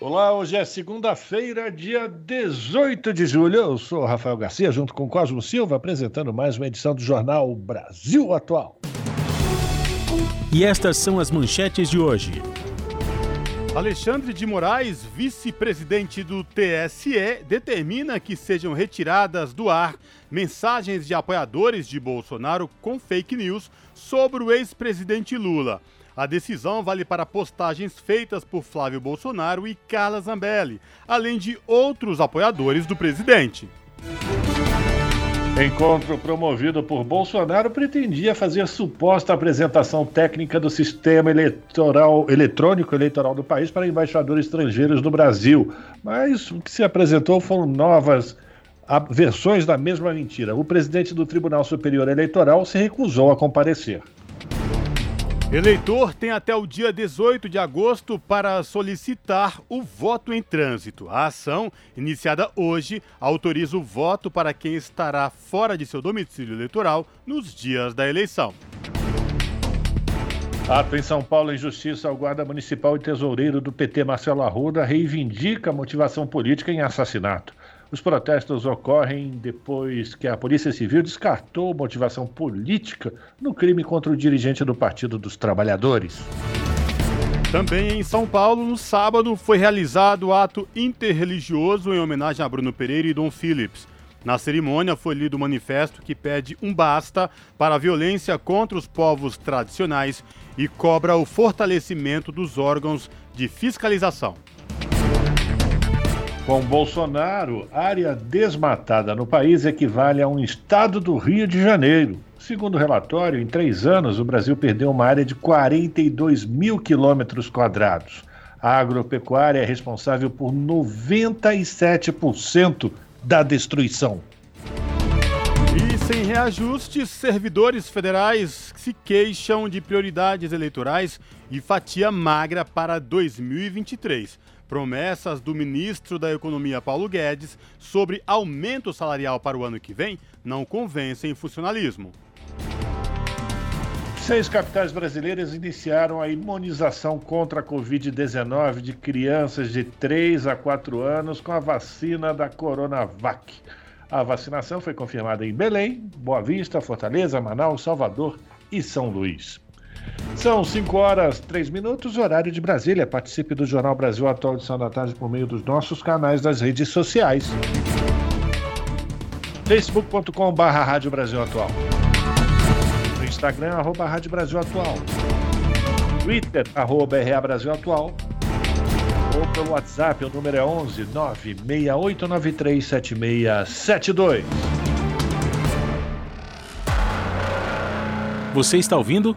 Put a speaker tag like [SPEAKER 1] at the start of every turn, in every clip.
[SPEAKER 1] Olá, hoje é segunda-feira, dia 18 de julho. Eu sou Rafael Garcia, junto com Cosmo Silva, apresentando mais uma edição do Jornal Brasil Atual.
[SPEAKER 2] E estas são as manchetes de hoje.
[SPEAKER 3] Alexandre de Moraes, vice-presidente do TSE, determina que sejam retiradas do ar mensagens de apoiadores de Bolsonaro com fake news sobre o ex-presidente Lula. A decisão vale para postagens feitas por Flávio Bolsonaro e Carla Zambelli, além de outros apoiadores do presidente.
[SPEAKER 1] Encontro promovido por Bolsonaro pretendia fazer suposta apresentação técnica do sistema eleitoral, eletrônico eleitoral do país para embaixadores estrangeiros no Brasil. Mas o que se apresentou foram novas versões da mesma mentira. O presidente do Tribunal Superior Eleitoral se recusou a comparecer.
[SPEAKER 3] Eleitor tem até o dia 18 de agosto para solicitar o voto em trânsito. A ação, iniciada hoje, autoriza o voto para quem estará fora de seu domicílio eleitoral nos dias da eleição.
[SPEAKER 1] Ato em São Paulo, em justiça ao guarda municipal e tesoureiro do PT, Marcelo Arruda, reivindica motivação política em assassinato. Os protestos ocorrem depois que a Polícia Civil descartou motivação política no crime contra o dirigente do Partido dos Trabalhadores.
[SPEAKER 3] Também em São Paulo, no sábado, foi realizado o ato interreligioso em homenagem a Bruno Pereira e Dom Phillips. Na cerimônia foi lido o manifesto que pede um basta para a violência contra os povos tradicionais e cobra o fortalecimento dos órgãos de fiscalização.
[SPEAKER 1] Com Bolsonaro, área desmatada no país equivale a um estado do Rio de Janeiro. Segundo o relatório, em três anos, o Brasil perdeu uma área de 42 mil quilômetros quadrados. A agropecuária é responsável por 97% da destruição.
[SPEAKER 3] E sem reajustes, servidores federais se queixam de prioridades eleitorais e fatia magra para 2023. Promessas do ministro da Economia Paulo Guedes sobre aumento salarial para o ano que vem não convencem funcionalismo.
[SPEAKER 1] Seis capitais brasileiras iniciaram a imunização contra a Covid-19 de crianças de 3 a 4 anos com a vacina da Coronavac. A vacinação foi confirmada em Belém, Boa Vista, Fortaleza, Manaus, Salvador e São Luís. São 5 horas 3 minutos, horário de Brasília. Participe do Jornal Brasil Atual edição da tarde por meio dos nossos canais das redes sociais. facebook.com.br Rádio Brasil Atual. No Instagram, arroba Rádio Brasil Atual. Twitter, arroba RA Brasil Atual. Ou pelo WhatsApp, o número é 11 968937672.
[SPEAKER 2] Você está ouvindo?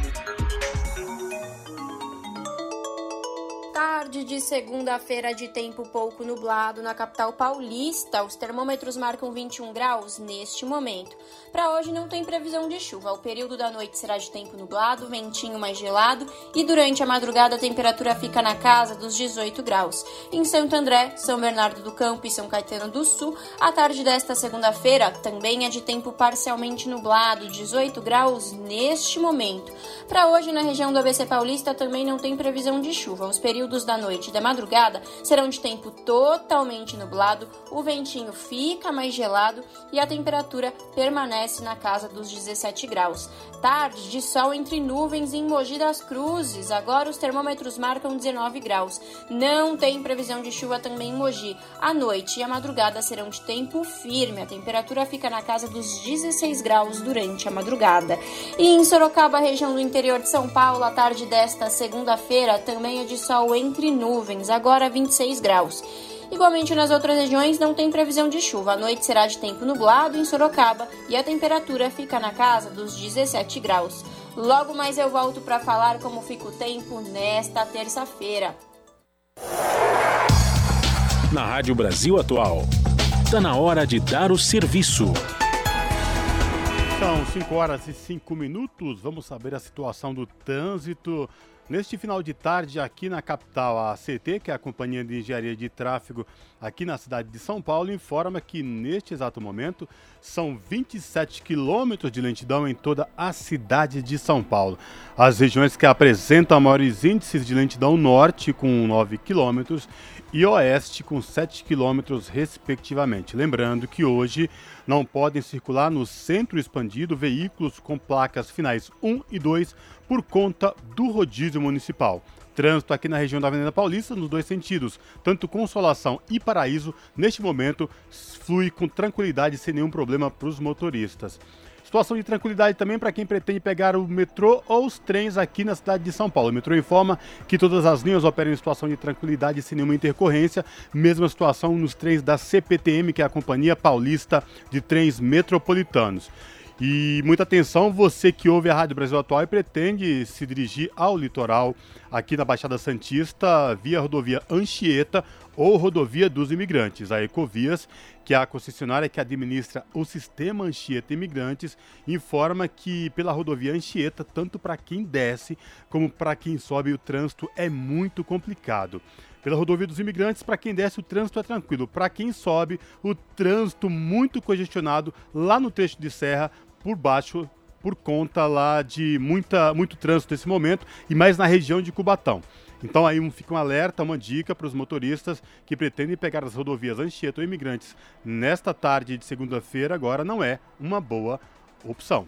[SPEAKER 4] Tarde de segunda-feira de tempo pouco nublado na capital paulista. Os termômetros marcam 21 graus neste momento. Para hoje não tem previsão de chuva. O período da noite será de tempo nublado, ventinho mais gelado e durante a madrugada a temperatura fica na casa dos 18 graus. Em Santo André, São Bernardo do Campo e São Caetano do Sul, a tarde desta segunda-feira também é de tempo parcialmente nublado, 18 graus neste momento. Para hoje na região do ABC Paulista também não tem previsão de chuva. Os períodos da noite e da madrugada serão de tempo totalmente nublado, o ventinho fica mais gelado e a temperatura permanece na casa dos 17 graus. Tarde de sol entre nuvens em Mogi das Cruzes. Agora os termômetros marcam 19 graus. Não tem previsão de chuva também em Mogi. A noite e a madrugada serão de tempo firme. A temperatura fica na casa dos 16 graus durante a madrugada. E em Sorocaba, região do interior de São Paulo, a tarde desta segunda-feira também é de sol entre nuvens, agora 26 graus. Igualmente nas outras regiões não tem previsão de chuva. A noite será de tempo nublado em Sorocaba e a temperatura fica na casa dos 17 graus. Logo mais eu volto para falar como fica o tempo nesta terça-feira.
[SPEAKER 2] Na Rádio Brasil Atual, está na hora de dar o serviço.
[SPEAKER 3] São 5 horas e 5 minutos. Vamos saber a situação do trânsito Neste final de tarde, aqui na capital, a ACT, que é a Companhia de Engenharia de Tráfego aqui na cidade de São Paulo, informa que neste exato momento são 27 quilômetros de lentidão em toda a cidade de São Paulo. As regiões que apresentam maiores índices de lentidão norte, com 9 quilômetros, e oeste, com 7 quilômetros, respectivamente. Lembrando que hoje não podem circular no centro expandido veículos com placas finais 1 e 2 por conta do rodízio municipal. Trânsito aqui na região da Avenida Paulista nos dois sentidos, tanto Consolação e Paraíso, neste momento flui com tranquilidade sem nenhum problema para os motoristas. Situação de tranquilidade também para quem pretende pegar o metrô ou os trens aqui na cidade de São Paulo. O metrô informa que todas as linhas operam em situação de tranquilidade sem nenhuma intercorrência. Mesma situação nos trens da CPTM, que é a Companhia Paulista de Trens Metropolitanos. E muita atenção, você que ouve a Rádio Brasil Atual e pretende se dirigir ao litoral aqui na Baixada Santista via rodovia Anchieta ou rodovia dos imigrantes. A Ecovias, que é a concessionária que administra o sistema Anchieta Imigrantes, informa que pela rodovia Anchieta, tanto para quem desce como para quem sobe, o trânsito é muito complicado. Pela rodovia dos imigrantes, para quem desce, o trânsito é tranquilo. Para quem sobe, o trânsito muito congestionado lá no trecho de serra, por baixo por conta lá de muita, muito trânsito nesse momento e mais na região de Cubatão. Então aí um, fica um alerta, uma dica para os motoristas que pretendem pegar as rodovias Anchieta ou Imigrantes nesta tarde de segunda-feira, agora não é uma boa opção.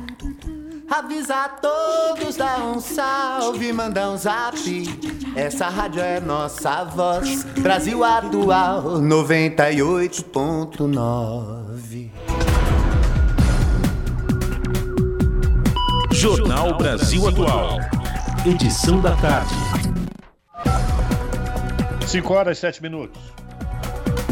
[SPEAKER 5] Avisa a todos, dá um salve, manda um zap. Essa rádio é nossa voz. Brasil Atual 98.9.
[SPEAKER 2] Jornal Brasil Atual. Edição da tarde.
[SPEAKER 1] 5 horas e 7 minutos.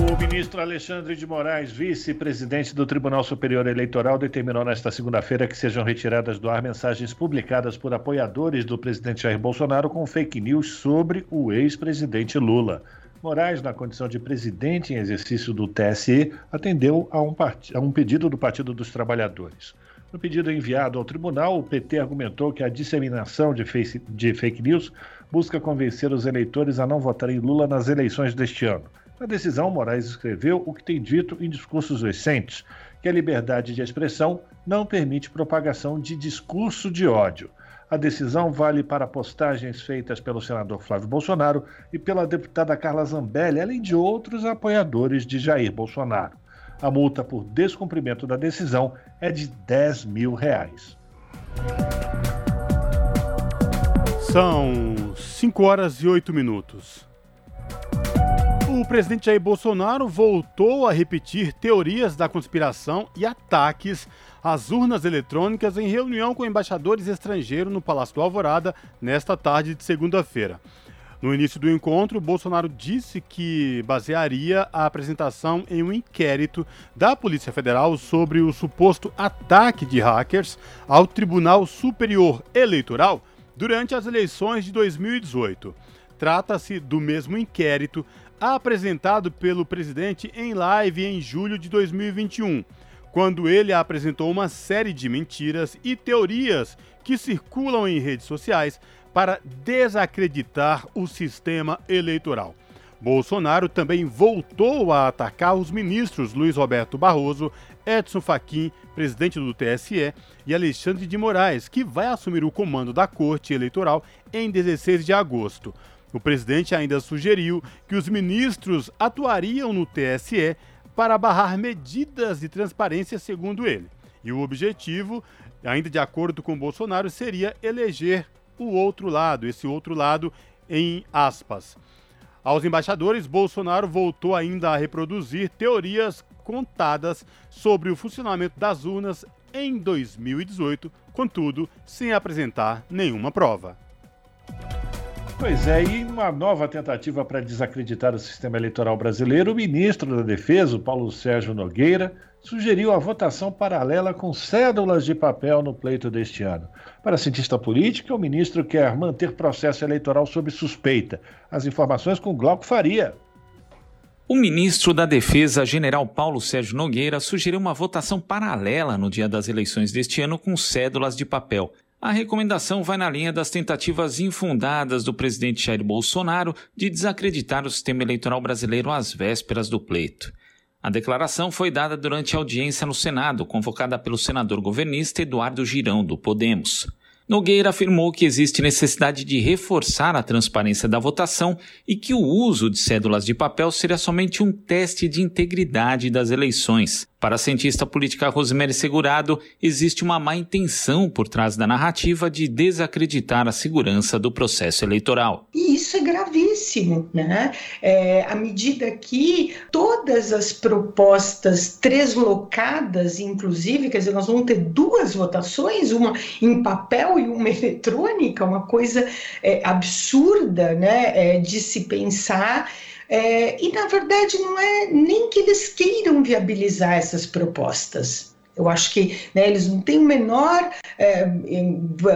[SPEAKER 1] O ministro Alexandre de Moraes, vice-presidente do Tribunal Superior Eleitoral, determinou nesta segunda-feira que sejam retiradas do ar mensagens publicadas por apoiadores do presidente Jair Bolsonaro com fake news sobre o ex-presidente Lula. Moraes, na condição de presidente em exercício do TSE, atendeu a um, part... a um pedido do Partido dos Trabalhadores. No pedido enviado ao tribunal, o PT argumentou que a disseminação de, face... de fake news busca convencer os eleitores a não votarem Lula nas eleições deste ano. Na decisão, Moraes escreveu o que tem dito em discursos recentes, que a liberdade de expressão não permite propagação de discurso de ódio. A decisão vale para postagens feitas pelo senador Flávio Bolsonaro e pela deputada Carla Zambelli, além de outros apoiadores de Jair Bolsonaro. A multa por descumprimento da decisão é de 10 mil reais.
[SPEAKER 3] São 5 horas e 8 minutos. O presidente Jair Bolsonaro voltou a repetir teorias da conspiração e ataques às urnas eletrônicas em reunião com embaixadores estrangeiros no Palácio do Alvorada nesta tarde de segunda-feira. No início do encontro, Bolsonaro disse que basearia a apresentação em um inquérito da Polícia Federal sobre o suposto ataque de hackers ao Tribunal Superior Eleitoral durante as eleições de 2018. Trata-se do mesmo inquérito apresentado pelo presidente em live em julho de 2021, quando ele apresentou uma série de mentiras e teorias que circulam em redes sociais para desacreditar o sistema eleitoral. Bolsonaro também voltou a atacar os ministros Luiz Roberto Barroso, Edson Fachin, presidente do TSE, e Alexandre de Moraes, que vai assumir o comando da Corte Eleitoral em 16 de agosto. O presidente ainda sugeriu que os ministros atuariam no TSE para barrar medidas de transparência, segundo ele. E o objetivo, ainda de acordo com Bolsonaro, seria eleger o outro lado, esse outro lado em aspas. Aos embaixadores, Bolsonaro voltou ainda a reproduzir teorias contadas sobre o funcionamento das urnas em 2018, contudo, sem apresentar nenhuma prova.
[SPEAKER 1] Pois é, e uma nova tentativa para desacreditar o sistema eleitoral brasileiro, o ministro da Defesa, Paulo Sérgio Nogueira, sugeriu a votação paralela com cédulas de papel no pleito deste ano. Para a cientista política, o ministro quer manter processo eleitoral sob suspeita. As informações com Glauco Faria.
[SPEAKER 6] O ministro da Defesa, general Paulo Sérgio Nogueira, sugeriu uma votação paralela no dia das eleições deste ano com cédulas de papel. A recomendação vai na linha das tentativas infundadas do presidente Jair Bolsonaro de desacreditar o sistema eleitoral brasileiro às vésperas do pleito. A declaração foi dada durante a audiência no Senado, convocada pelo senador governista Eduardo Girão, do Podemos. Nogueira afirmou que existe necessidade de reforçar a transparência da votação e que o uso de cédulas de papel seria somente um teste de integridade das eleições. Para a cientista política Rosemary Segurado, existe uma má intenção por trás da narrativa de desacreditar a segurança do processo eleitoral.
[SPEAKER 7] E isso é gravíssimo, né? É, à medida que todas as propostas treslocadas, inclusive, quer dizer, nós vamos ter duas votações, uma em papel e uma eletrônica, uma coisa é, absurda, né, é, de se pensar. É, e, na verdade, não é nem que eles queiram viabilizar essas propostas. Eu acho que né, eles não têm o menor é,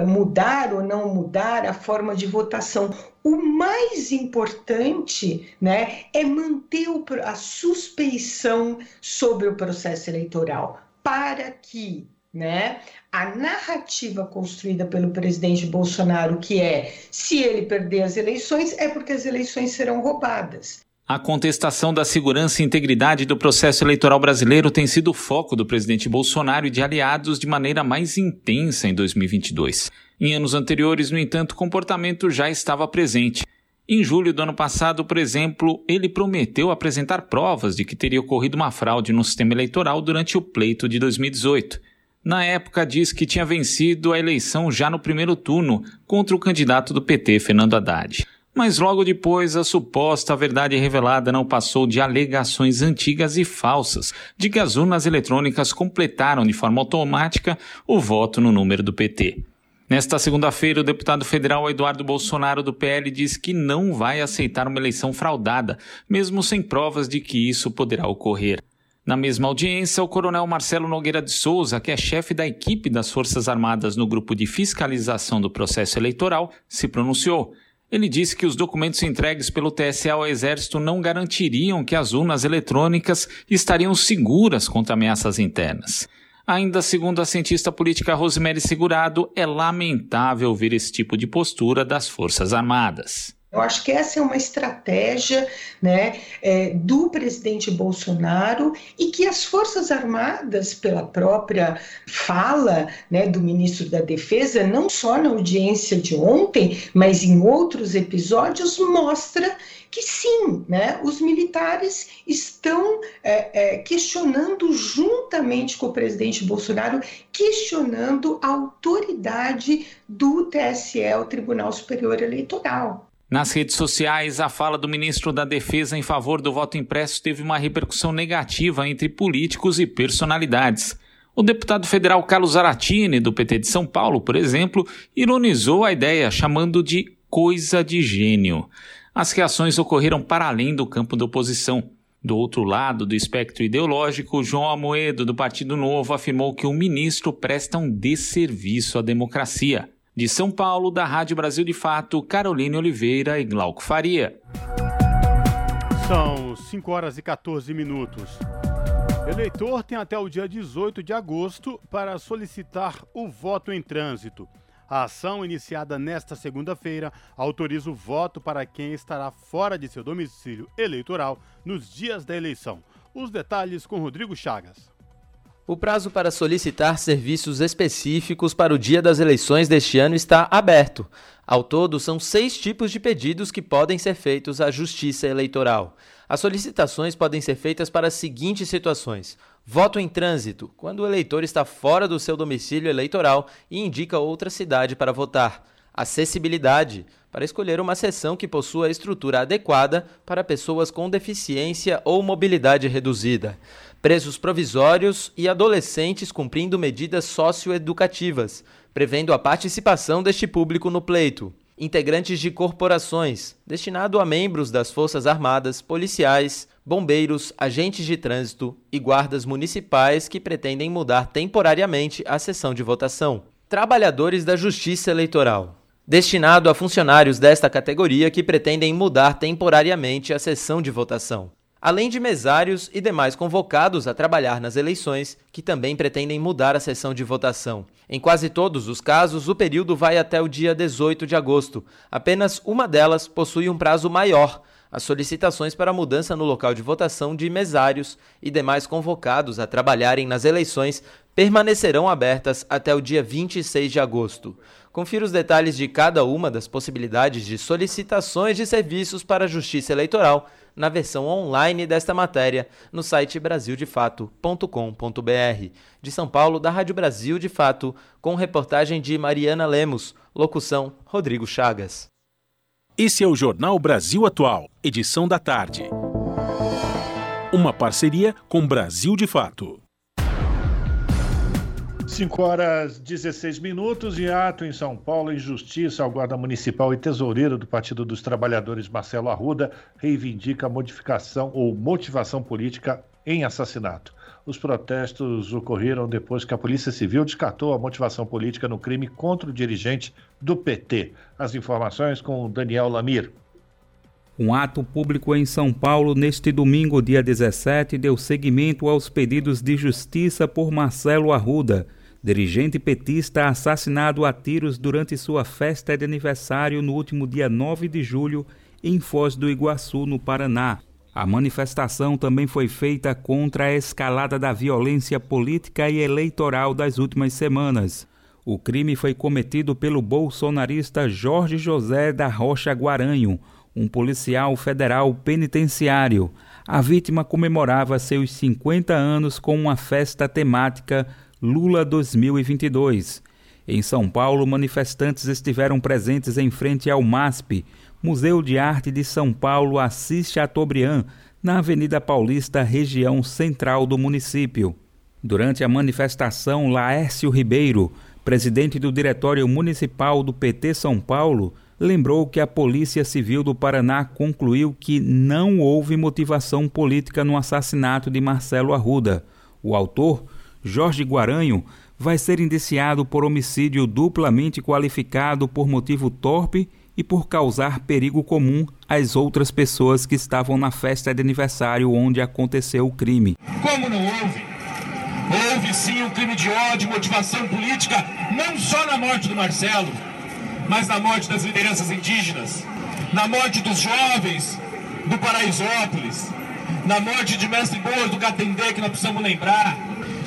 [SPEAKER 7] mudar ou não mudar a forma de votação. O mais importante né, é manter o, a suspeição sobre o processo eleitoral para que né, a narrativa construída pelo presidente Bolsonaro, que é se ele perder as eleições, é porque as eleições serão roubadas.
[SPEAKER 6] A contestação da segurança e integridade do processo eleitoral brasileiro tem sido o foco do presidente Bolsonaro e de aliados de maneira mais intensa em 2022. Em anos anteriores, no entanto, o comportamento já estava presente. Em julho do ano passado, por exemplo, ele prometeu apresentar provas de que teria ocorrido uma fraude no sistema eleitoral durante o pleito de 2018. Na época, diz que tinha vencido a eleição já no primeiro turno contra o candidato do PT, Fernando Haddad. Mas logo depois, a suposta verdade revelada não passou de alegações antigas e falsas de que as urnas eletrônicas completaram de forma automática o voto no número do PT. Nesta segunda-feira, o deputado federal Eduardo Bolsonaro do PL diz que não vai aceitar uma eleição fraudada, mesmo sem provas de que isso poderá ocorrer. Na mesma audiência, o coronel Marcelo Nogueira de Souza, que é chefe da equipe das Forças Armadas no grupo de fiscalização do processo eleitoral, se pronunciou ele disse que os documentos entregues pelo TSE ao Exército não garantiriam que as urnas eletrônicas estariam seguras contra ameaças internas. Ainda segundo a cientista política Rosemary Segurado, é lamentável ver esse tipo de postura das Forças Armadas.
[SPEAKER 7] Eu acho que essa é uma estratégia né, é, do presidente Bolsonaro e que as Forças Armadas, pela própria fala né, do ministro da Defesa, não só na audiência de ontem, mas em outros episódios, mostra que sim, né, os militares estão é, é, questionando juntamente com o presidente Bolsonaro, questionando a autoridade do TSE, o Tribunal Superior Eleitoral.
[SPEAKER 6] Nas redes sociais, a fala do ministro da Defesa em favor do voto impresso teve uma repercussão negativa entre políticos e personalidades. O deputado federal Carlos Aratini, do PT de São Paulo, por exemplo, ironizou a ideia, chamando de coisa de gênio. As reações ocorreram para além do campo da oposição. Do outro lado do espectro ideológico, João Amoedo, do Partido Novo, afirmou que o ministro presta um desserviço à democracia. De São Paulo, da Rádio Brasil de Fato, Caroline Oliveira e Glauco Faria.
[SPEAKER 3] São 5 horas e 14 minutos. Eleitor tem até o dia 18 de agosto para solicitar o voto em trânsito. A ação, iniciada nesta segunda-feira, autoriza o voto para quem estará fora de seu domicílio eleitoral nos dias da eleição. Os detalhes com Rodrigo Chagas.
[SPEAKER 8] O prazo para solicitar serviços específicos para o dia das eleições deste ano está aberto. Ao todo, são seis tipos de pedidos que podem ser feitos à Justiça Eleitoral. As solicitações podem ser feitas para as seguintes situações: voto em trânsito, quando o eleitor está fora do seu domicílio eleitoral e indica outra cidade para votar. Acessibilidade, para escolher uma seção que possua estrutura adequada para pessoas com deficiência ou mobilidade reduzida presos provisórios e adolescentes cumprindo medidas socioeducativas, prevendo a participação deste público no pleito. Integrantes de corporações, destinado a membros das Forças Armadas, policiais, bombeiros, agentes de trânsito e guardas municipais que pretendem mudar temporariamente a sessão de votação. Trabalhadores da Justiça Eleitoral, destinado a funcionários desta categoria que pretendem mudar temporariamente a sessão de votação além de mesários e demais convocados a trabalhar nas eleições, que também pretendem mudar a sessão de votação. Em quase todos os casos, o período vai até o dia 18 de agosto. Apenas uma delas possui um prazo maior. As solicitações para mudança no local de votação de mesários e demais convocados a trabalharem nas eleições permanecerão abertas até o dia 26 de agosto. Confira os detalhes de cada uma das possibilidades de solicitações de serviços para a Justiça Eleitoral na versão online desta matéria no site brasildefato.com.br. De São Paulo, da Rádio Brasil de Fato, com reportagem de Mariana Lemos, locução Rodrigo Chagas.
[SPEAKER 2] Esse é o Jornal Brasil Atual, edição da tarde. Uma parceria com Brasil de Fato.
[SPEAKER 1] 5 horas 16 minutos em ato em São Paulo, injustiça ao guarda municipal e tesoureiro do Partido dos Trabalhadores, Marcelo Arruda, reivindica modificação ou motivação política em assassinato. Os protestos ocorreram depois que a Polícia Civil descartou a motivação política no crime contra o dirigente do PT. As informações com Daniel Lamir.
[SPEAKER 9] Um ato público em São Paulo neste domingo, dia 17, deu seguimento aos pedidos de justiça por Marcelo Arruda dirigente petista assassinado a tiros durante sua festa de aniversário no último dia 9 de julho em Foz do Iguaçu, no Paraná. A manifestação também foi feita contra a escalada da violência política e eleitoral das últimas semanas. O crime foi cometido pelo bolsonarista Jorge José da Rocha Guaranho, um policial federal penitenciário. A vítima comemorava seus 50 anos com uma festa temática Lula 2022. Em São Paulo, manifestantes estiveram presentes em frente ao MASP, Museu de Arte de São Paulo Assis Chateaubriand, na Avenida Paulista, região central do município. Durante a manifestação, Laércio Ribeiro, presidente do Diretório Municipal do PT São Paulo, lembrou que a Polícia Civil do Paraná concluiu que não houve motivação política no assassinato de Marcelo Arruda. O autor Jorge Guaranho vai ser indiciado por homicídio duplamente qualificado por motivo torpe e por causar perigo comum às outras pessoas que estavam na festa de aniversário onde aconteceu o crime.
[SPEAKER 10] Como não houve? Houve sim um crime de ódio, motivação política, não só na morte do Marcelo, mas na morte das lideranças indígenas, na morte dos jovens do Paraisópolis, na morte de Mestre Boas do Catendê, que nós precisamos lembrar,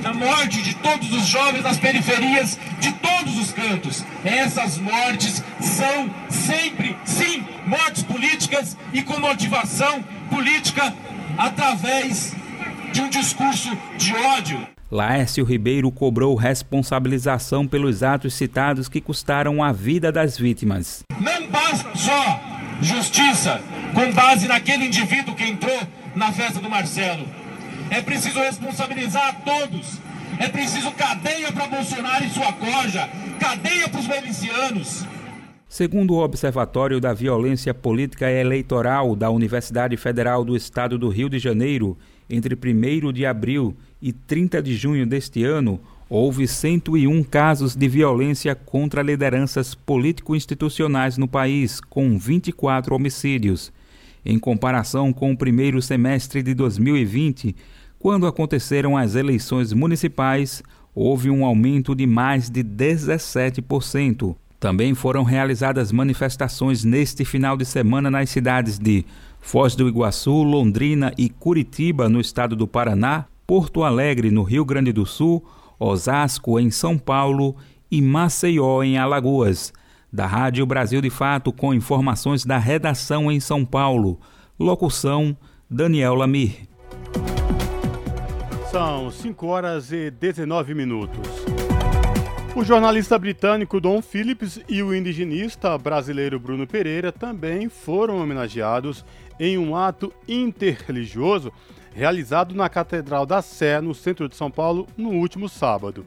[SPEAKER 10] na morte de todos os jovens nas periferias de todos os cantos. Essas mortes são sempre, sim, mortes políticas e com motivação política através de um discurso de ódio.
[SPEAKER 9] Laércio Ribeiro cobrou responsabilização pelos atos citados que custaram a vida das vítimas.
[SPEAKER 10] Não basta só justiça com base naquele indivíduo que entrou na festa do Marcelo. É preciso responsabilizar a todos. É preciso cadeia para Bolsonaro e sua corja, cadeia para os milicianos.
[SPEAKER 9] Segundo o Observatório da Violência Política Eleitoral da Universidade Federal do Estado do Rio de Janeiro, entre 1 de abril e 30 de junho deste ano, houve 101 casos de violência contra lideranças político-institucionais no país, com 24 homicídios. Em comparação com o primeiro semestre de 2020, quando aconteceram as eleições municipais, houve um aumento de mais de 17%. Também foram realizadas manifestações neste final de semana nas cidades de Foz do Iguaçu, Londrina e Curitiba, no estado do Paraná, Porto Alegre, no Rio Grande do Sul, Osasco, em São Paulo e Maceió, em Alagoas. Da Rádio Brasil de Fato, com informações da redação em São Paulo. Locução: Daniel Lamir.
[SPEAKER 3] São 5 horas e 19 minutos. O jornalista britânico Don Phillips e o indigenista brasileiro Bruno Pereira também foram homenageados em um ato interreligioso realizado na Catedral da Sé, no centro de São Paulo, no último sábado.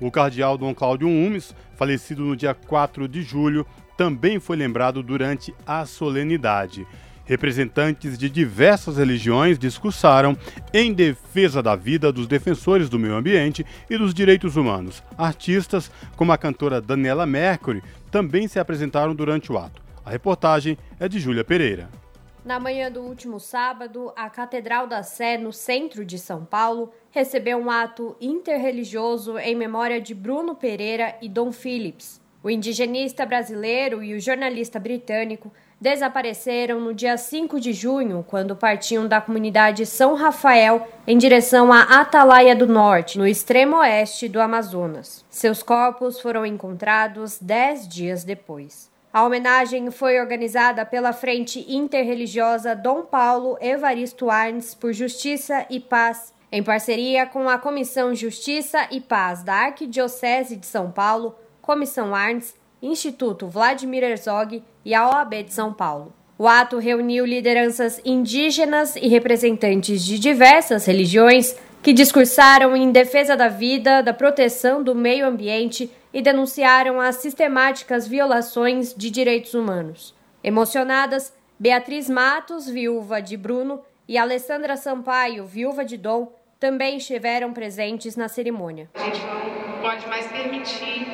[SPEAKER 3] O cardeal Dom Cláudio Umes, falecido no dia 4 de julho, também foi lembrado durante a solenidade. Representantes de diversas religiões discursaram em defesa da vida dos defensores do meio ambiente e dos direitos humanos. Artistas, como a cantora Daniela Mercury, também se apresentaram durante o ato. A reportagem é de Júlia Pereira.
[SPEAKER 11] Na manhã do último sábado, a Catedral da Sé, no centro de São Paulo, recebeu um ato interreligioso em memória de Bruno Pereira e Dom Phillips. O indigenista brasileiro e o jornalista britânico desapareceram no dia 5 de junho, quando partiam da comunidade São Rafael em direção à Atalaia do Norte, no extremo oeste do Amazonas. Seus corpos foram encontrados dez dias depois. A homenagem foi organizada pela Frente Interreligiosa Dom Paulo Evaristo Arnes por Justiça e Paz, em parceria com a Comissão Justiça e Paz da Arquidiocese de São Paulo, Comissão Arnes Instituto Vladimir Herzog e a OAB de São Paulo. O ato reuniu lideranças indígenas e representantes de diversas religiões que discursaram em defesa da vida, da proteção do meio ambiente e denunciaram as sistemáticas violações de direitos humanos. Emocionadas, Beatriz Matos, viúva de Bruno, e Alessandra Sampaio, viúva de Dom, também estiveram presentes na cerimônia.
[SPEAKER 12] A gente não pode mais permitir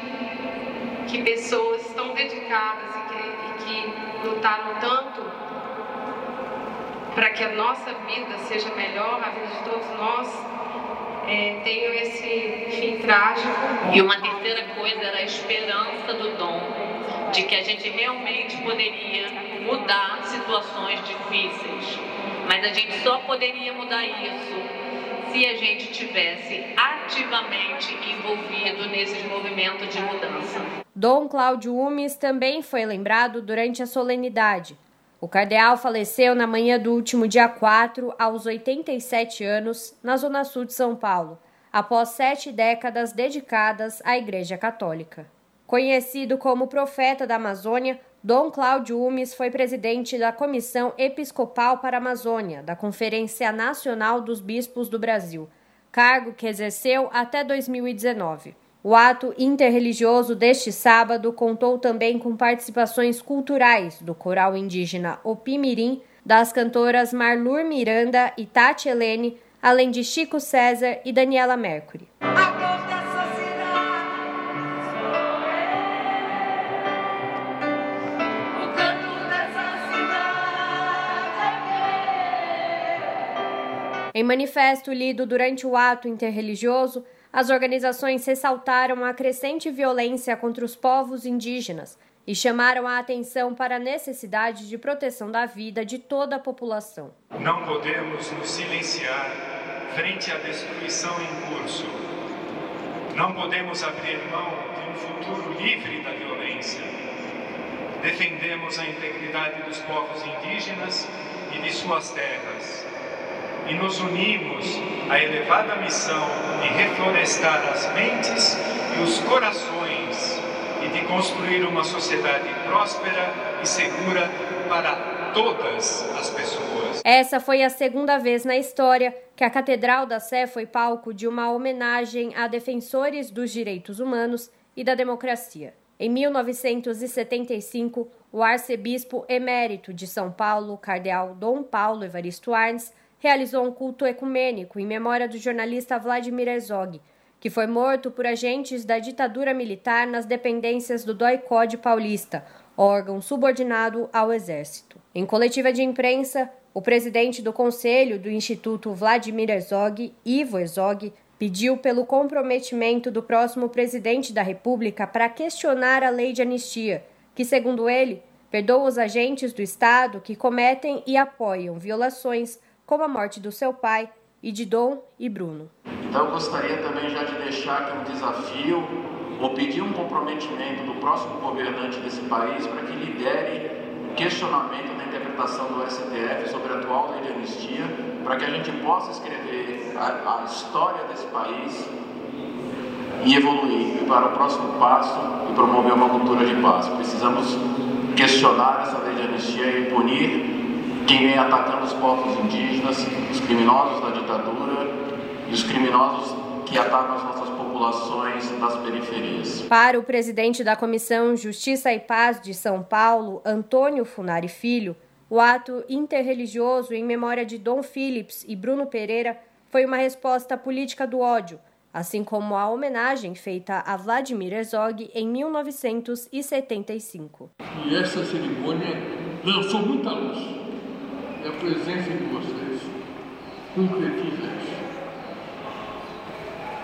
[SPEAKER 12] que pessoas tão dedicadas e que, e que lutaram tanto para que a nossa vida seja melhor, a vida de todos nós, é, tenham esse fim trágico.
[SPEAKER 13] E uma terceira coisa era a esperança do dom de que a gente realmente poderia mudar situações difíceis. Mas a gente só poderia mudar isso se a gente tivesse ativamente envolvido nesses movimentos de mudança.
[SPEAKER 11] Dom Cláudio Umes também foi lembrado durante a solenidade. O cardeal faleceu na manhã do último dia 4, aos 87 anos, na Zona Sul de São Paulo, após sete décadas dedicadas à Igreja Católica. Conhecido como profeta da Amazônia, Dom Cláudio Umes foi presidente da Comissão Episcopal para a Amazônia, da Conferência Nacional dos Bispos do Brasil, cargo que exerceu até 2019. O ato interreligioso deste sábado contou também com participações culturais do coral indígena Opimirim, das cantoras Marlur Miranda e Tati Helene, além de Chico César e Daniela Mercury. Em manifesto lido durante o ato interreligioso, as organizações ressaltaram a crescente violência contra os povos indígenas e chamaram a atenção para a necessidade de proteção da vida de toda a população.
[SPEAKER 14] Não podemos nos silenciar frente à destruição em curso. Não podemos abrir mão de um futuro livre da violência. Defendemos a integridade dos povos indígenas e de suas terras e nos unimos à elevada missão de reflorestar as mentes e os corações e de construir uma sociedade próspera e segura para todas as pessoas.
[SPEAKER 11] Essa foi a segunda vez na história que a Catedral da Sé foi palco de uma homenagem a defensores dos direitos humanos e da democracia. Em 1975, o arcebispo emérito de São Paulo, cardeal Dom Paulo Evaristo Arnes, realizou um culto ecumênico em memória do jornalista Vladimir Herzog, que foi morto por agentes da ditadura militar nas dependências do DOI-CODE paulista, órgão subordinado ao Exército. Em coletiva de imprensa, o presidente do conselho do Instituto Vladimir Herzog, Ivo Herzog, pediu pelo comprometimento do próximo presidente da República para questionar a lei de anistia, que, segundo ele, perdoa os agentes do Estado que cometem e apoiam violações como a morte do seu pai e de Dom e Bruno.
[SPEAKER 15] Então eu gostaria também já de deixar aqui um desafio ou pedir um comprometimento do próximo governante desse país para que lidere questionamento da interpretação do STF sobre a atual lei de anistia, para que a gente possa escrever a, a história desse país e evoluir para o próximo passo e promover uma cultura de paz. Precisamos questionar essa lei de anistia e punir quem vem atacando os povos indígenas, os criminosos da ditadura e os criminosos que atacam as nossas populações das periferias.
[SPEAKER 11] Para o presidente da Comissão Justiça e Paz de São Paulo, Antônio Funari Filho, o ato interreligioso em memória de Dom Phillips e Bruno Pereira foi uma resposta política do ódio, assim como a homenagem feita a Vladimir Herzog em 1975.
[SPEAKER 16] E essa cerimônia lançou muita luz. E a presença de vocês concretiza isso.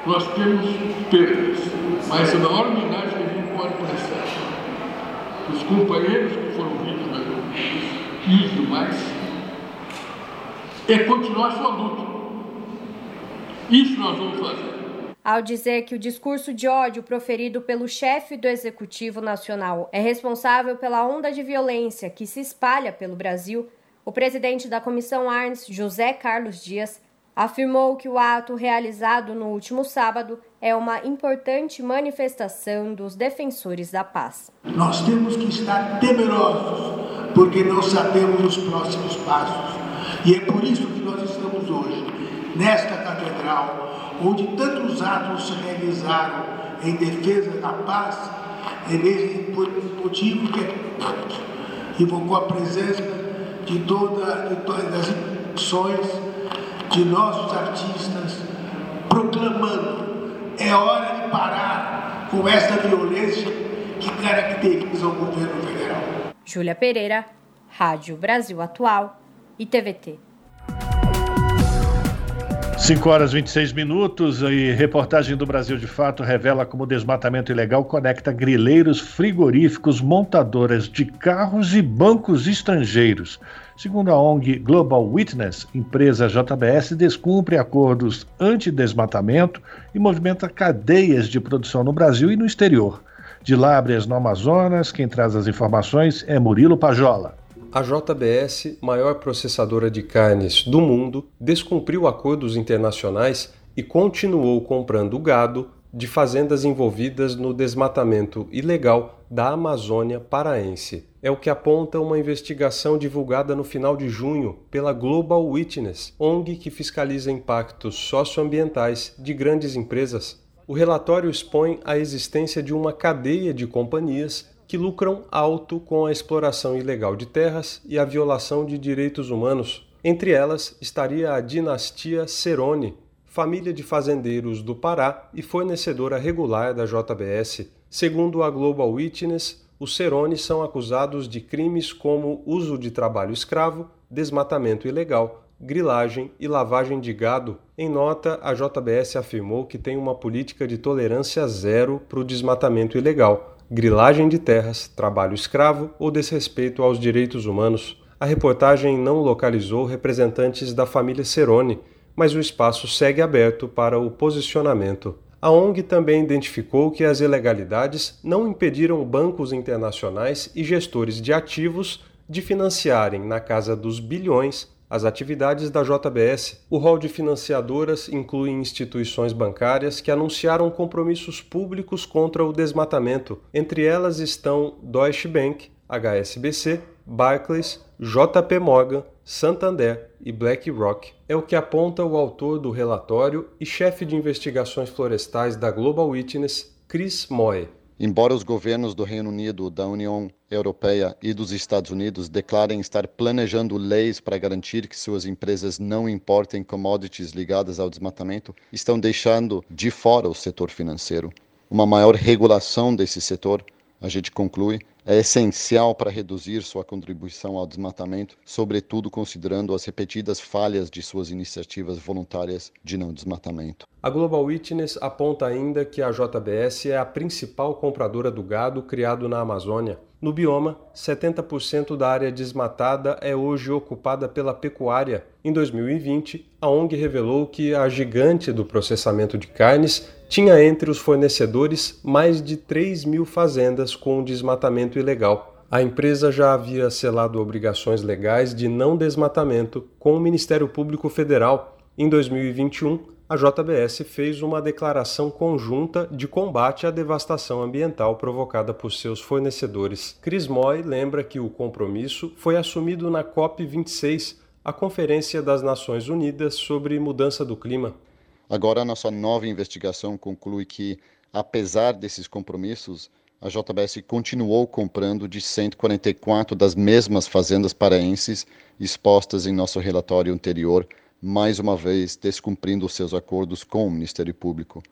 [SPEAKER 16] Nós temos perdas, mas a maior homenagem que a gente pode prestar os companheiros que foram vítimas e demais é continuar sua luta. Isso nós vamos fazer.
[SPEAKER 11] Ao dizer que o discurso de ódio proferido pelo chefe do Executivo Nacional é responsável pela onda de violência que se espalha pelo Brasil, o presidente da Comissão Arns, José Carlos Dias, afirmou que o ato realizado no último sábado é uma importante manifestação dos defensores da paz.
[SPEAKER 16] Nós temos que estar temerosos, porque não sabemos os próximos passos. E é por isso que nós estamos hoje, nesta catedral, onde tantos atos se realizaram em defesa da paz, é um motivo que invocou a presença de, de todas as instituições de nossos artistas proclamando: é hora de parar com essa violência que caracteriza o governo federal.
[SPEAKER 11] Júlia Pereira, Rádio Brasil Atual e TVT.
[SPEAKER 1] 5 horas e 26 minutos e reportagem do Brasil de Fato revela como o desmatamento ilegal conecta grileiros frigoríficos, montadoras de carros e bancos estrangeiros. Segundo a ONG Global Witness, empresa JBS descumpre acordos anti-desmatamento e movimenta cadeias de produção no Brasil e no exterior. De Lábrias, no Amazonas, quem traz as informações é Murilo Pajola.
[SPEAKER 17] A JBS, maior processadora de carnes do mundo, descumpriu acordos internacionais e continuou comprando gado de fazendas envolvidas no desmatamento ilegal da Amazônia paraense. É o que aponta uma investigação divulgada no final de junho pela Global Witness, ONG que fiscaliza impactos socioambientais de grandes empresas. O relatório expõe a existência de uma cadeia de companhias que lucram alto com a exploração ilegal de terras e a violação de direitos humanos. Entre elas estaria a dinastia Cerone, família de fazendeiros do Pará e fornecedora regular da JBS. Segundo a Global Witness, os Cerone são acusados de crimes como uso de trabalho escravo, desmatamento ilegal, grilagem e lavagem de gado. Em nota, a JBS afirmou que tem uma política de tolerância zero para o desmatamento ilegal grilagem de terras, trabalho escravo ou desrespeito aos direitos humanos. A reportagem não localizou representantes da família Cerone, mas o espaço segue aberto para o posicionamento. A ONG também identificou que as ilegalidades não impediram bancos internacionais e gestores de ativos de financiarem na casa dos bilhões as atividades da JBS. O rol de financiadoras inclui instituições bancárias que anunciaram compromissos públicos contra o desmatamento. Entre elas estão Deutsche Bank, HSBC, Barclays, JP Morgan, Santander e BlackRock. É o que aponta o autor do relatório e chefe de investigações florestais da Global Witness, Chris Moy.
[SPEAKER 18] Embora os governos do Reino Unido, da União Europeia e dos Estados Unidos declarem estar planejando leis para garantir que suas empresas não importem commodities ligadas ao desmatamento, estão deixando de fora o setor financeiro. Uma maior regulação desse setor, a gente conclui, é essencial para reduzir sua contribuição ao desmatamento, sobretudo considerando as repetidas falhas de suas iniciativas voluntárias de não desmatamento.
[SPEAKER 17] A Global Witness aponta ainda que a JBS é a principal compradora do gado criado na Amazônia. No bioma, 70% da área desmatada é hoje ocupada pela pecuária. Em 2020, a ONG revelou que a gigante do processamento de carnes tinha entre os fornecedores mais de 3 mil fazendas com desmatamento ilegal. A empresa já havia selado obrigações legais de não desmatamento com o Ministério Público Federal. Em 2021, a JBS fez uma declaração conjunta de combate à devastação ambiental provocada por seus fornecedores. Chris Moy lembra que o compromisso foi assumido na COP26, a Conferência das Nações Unidas sobre Mudança do Clima.
[SPEAKER 18] Agora, a nossa nova investigação conclui que, apesar desses compromissos, a JBS continuou comprando de 144 das mesmas fazendas paraenses expostas em nosso relatório anterior mais uma vez descumprindo seus acordos com o Ministério Público.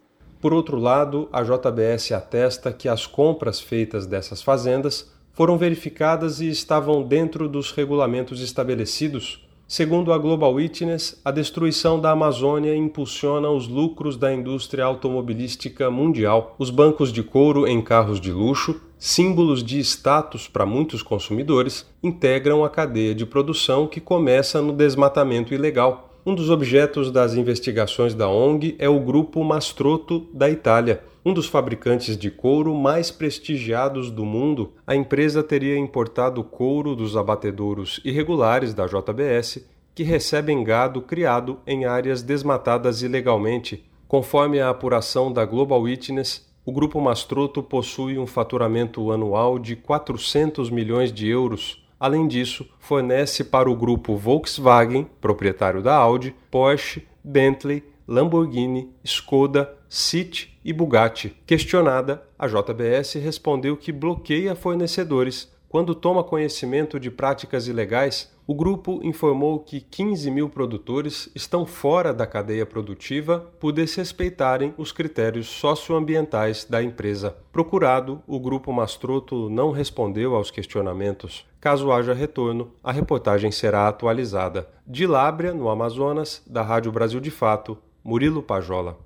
[SPEAKER 17] Por outro lado, a JBS atesta que as compras feitas dessas fazendas foram verificadas e estavam dentro dos regulamentos estabelecidos. Segundo a Global Witness, a destruição da Amazônia impulsiona os lucros da indústria automobilística mundial. Os bancos de couro em carros de luxo, símbolos de status para muitos consumidores, integram a cadeia de produção que começa no desmatamento ilegal. Um dos objetos das investigações da ONG é o grupo Mastrotto da Itália, um dos fabricantes de couro mais prestigiados do mundo. A empresa teria importado couro dos abatedouros irregulares da JBS, que recebem gado criado em áreas desmatadas ilegalmente. Conforme a apuração da Global Witness, o grupo Mastrotto possui um faturamento anual de 400 milhões de euros Além disso, fornece para o grupo Volkswagen, proprietário da Audi, Porsche, Bentley, Lamborghini, Skoda, City e Bugatti. Questionada, a JBS respondeu que bloqueia fornecedores quando toma conhecimento de práticas ilegais o grupo informou que 15 mil produtores estão fora da cadeia produtiva por desrespeitarem os critérios socioambientais da empresa. Procurado, o grupo Mastroto não respondeu aos questionamentos. Caso haja retorno, a reportagem será atualizada. De Lábrea, no Amazonas, da Rádio Brasil de Fato, Murilo Pajola.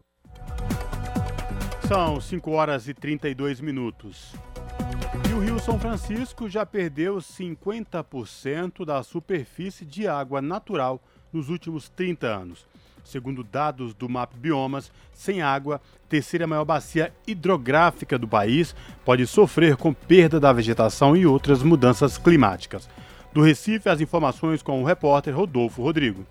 [SPEAKER 3] São 5 horas e 32 minutos. O Rio São Francisco já perdeu 50% da superfície de água natural nos últimos 30 anos. Segundo dados do MAP Biomas, sem água, terceira maior bacia hidrográfica do país pode sofrer com perda da vegetação e outras mudanças climáticas. Do Recife, as informações com o repórter Rodolfo Rodrigo.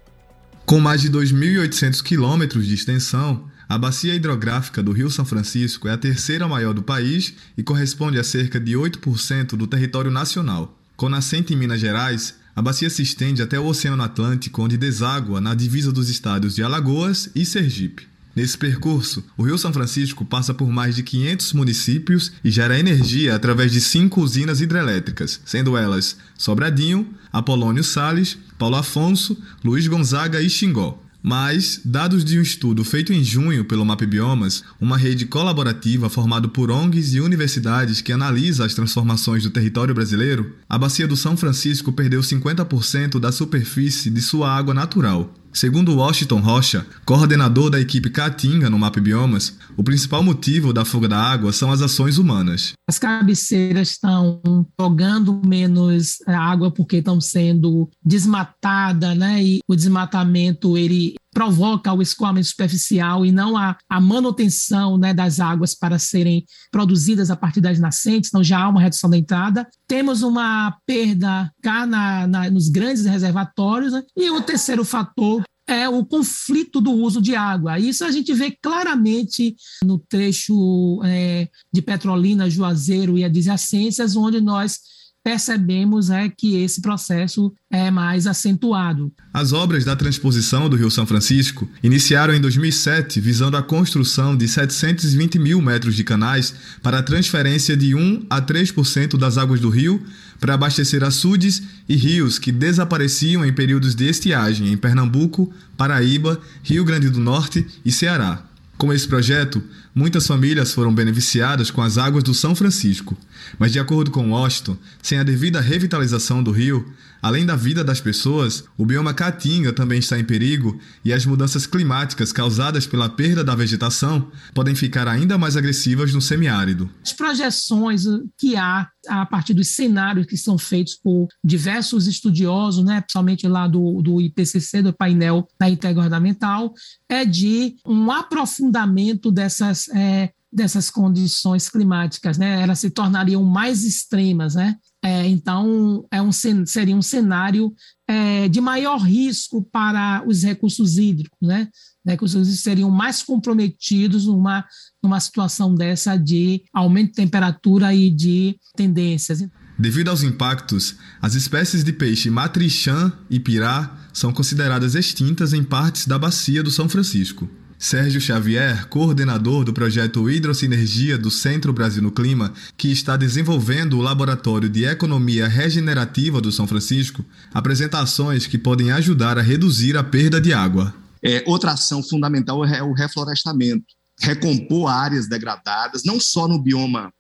[SPEAKER 19] Com mais de 2.800 quilômetros de extensão, a bacia hidrográfica do Rio São Francisco é a terceira maior do país e corresponde a cerca de 8% do território nacional. Com nascente em Minas Gerais, a bacia se estende até o Oceano Atlântico, onde deságua na divisa dos estados de Alagoas e Sergipe. Nesse percurso, o Rio São Francisco passa por mais de 500 municípios e gera energia através de cinco usinas hidrelétricas, sendo elas Sobradinho, Apolônio Sales, Paulo Afonso, Luiz Gonzaga e Xingó. Mas, dados de um estudo feito em junho pelo Map Biomas, uma rede colaborativa formada por ONGs e universidades que analisa as transformações do território brasileiro, a bacia do São Francisco perdeu 50% da superfície de sua água natural. Segundo Washington Rocha, coordenador da equipe Caatinga no Map Biomas, o principal motivo da fuga da água são as ações humanas.
[SPEAKER 20] As cabeceiras estão jogando menos água porque estão sendo desmatadas, né? E o desmatamento ele provoca o escoamento superficial e não a, a manutenção né, das águas para serem produzidas a partir das nascentes, então já há uma redução da entrada. Temos uma perda cá na, na, nos grandes reservatórios, né? e o terceiro fator é o conflito do uso de água. Isso a gente vê claramente no trecho é, de Petrolina, Juazeiro e adjacências, onde nós percebemos é que esse processo é mais acentuado.
[SPEAKER 19] As obras da transposição do Rio São Francisco iniciaram em 2007, visando a construção de 720 mil metros de canais para a transferência de 1 a 3% das águas do rio para abastecer açudes e rios que desapareciam em períodos de estiagem em Pernambuco, Paraíba, Rio Grande do Norte e Ceará. Com esse projeto, muitas famílias foram beneficiadas com as águas do São Francisco, mas de acordo com Washington, sem a devida revitalização do rio, além da vida das pessoas, o bioma caatinga também está em perigo e as mudanças climáticas causadas pela perda da vegetação podem ficar ainda mais agressivas no semiárido.
[SPEAKER 20] As projeções que há a partir dos cenários que são feitos por diversos estudiosos, né, principalmente lá do, do IPCC, do painel da intergovernamental, é de um aprofundamento dessas, é, dessas condições climáticas, né? Elas se tornariam mais extremas, né? É, então, é um, seria um cenário é, de maior risco para os recursos hídricos, né? Recursos hídricos seriam mais comprometidos numa, numa situação dessa de aumento de temperatura e de tendências.
[SPEAKER 19] Devido aos impactos, as espécies de peixe matrichã e pirá são consideradas extintas em partes da bacia do São Francisco. Sérgio Xavier, coordenador do projeto Hidrosinergia do Centro Brasil no Clima, que está desenvolvendo o Laboratório de Economia Regenerativa do São Francisco, apresenta ações que podem ajudar a reduzir a perda de água.
[SPEAKER 21] É, outra ação fundamental é o reflorestamento, recompor áreas degradadas, não só no bioma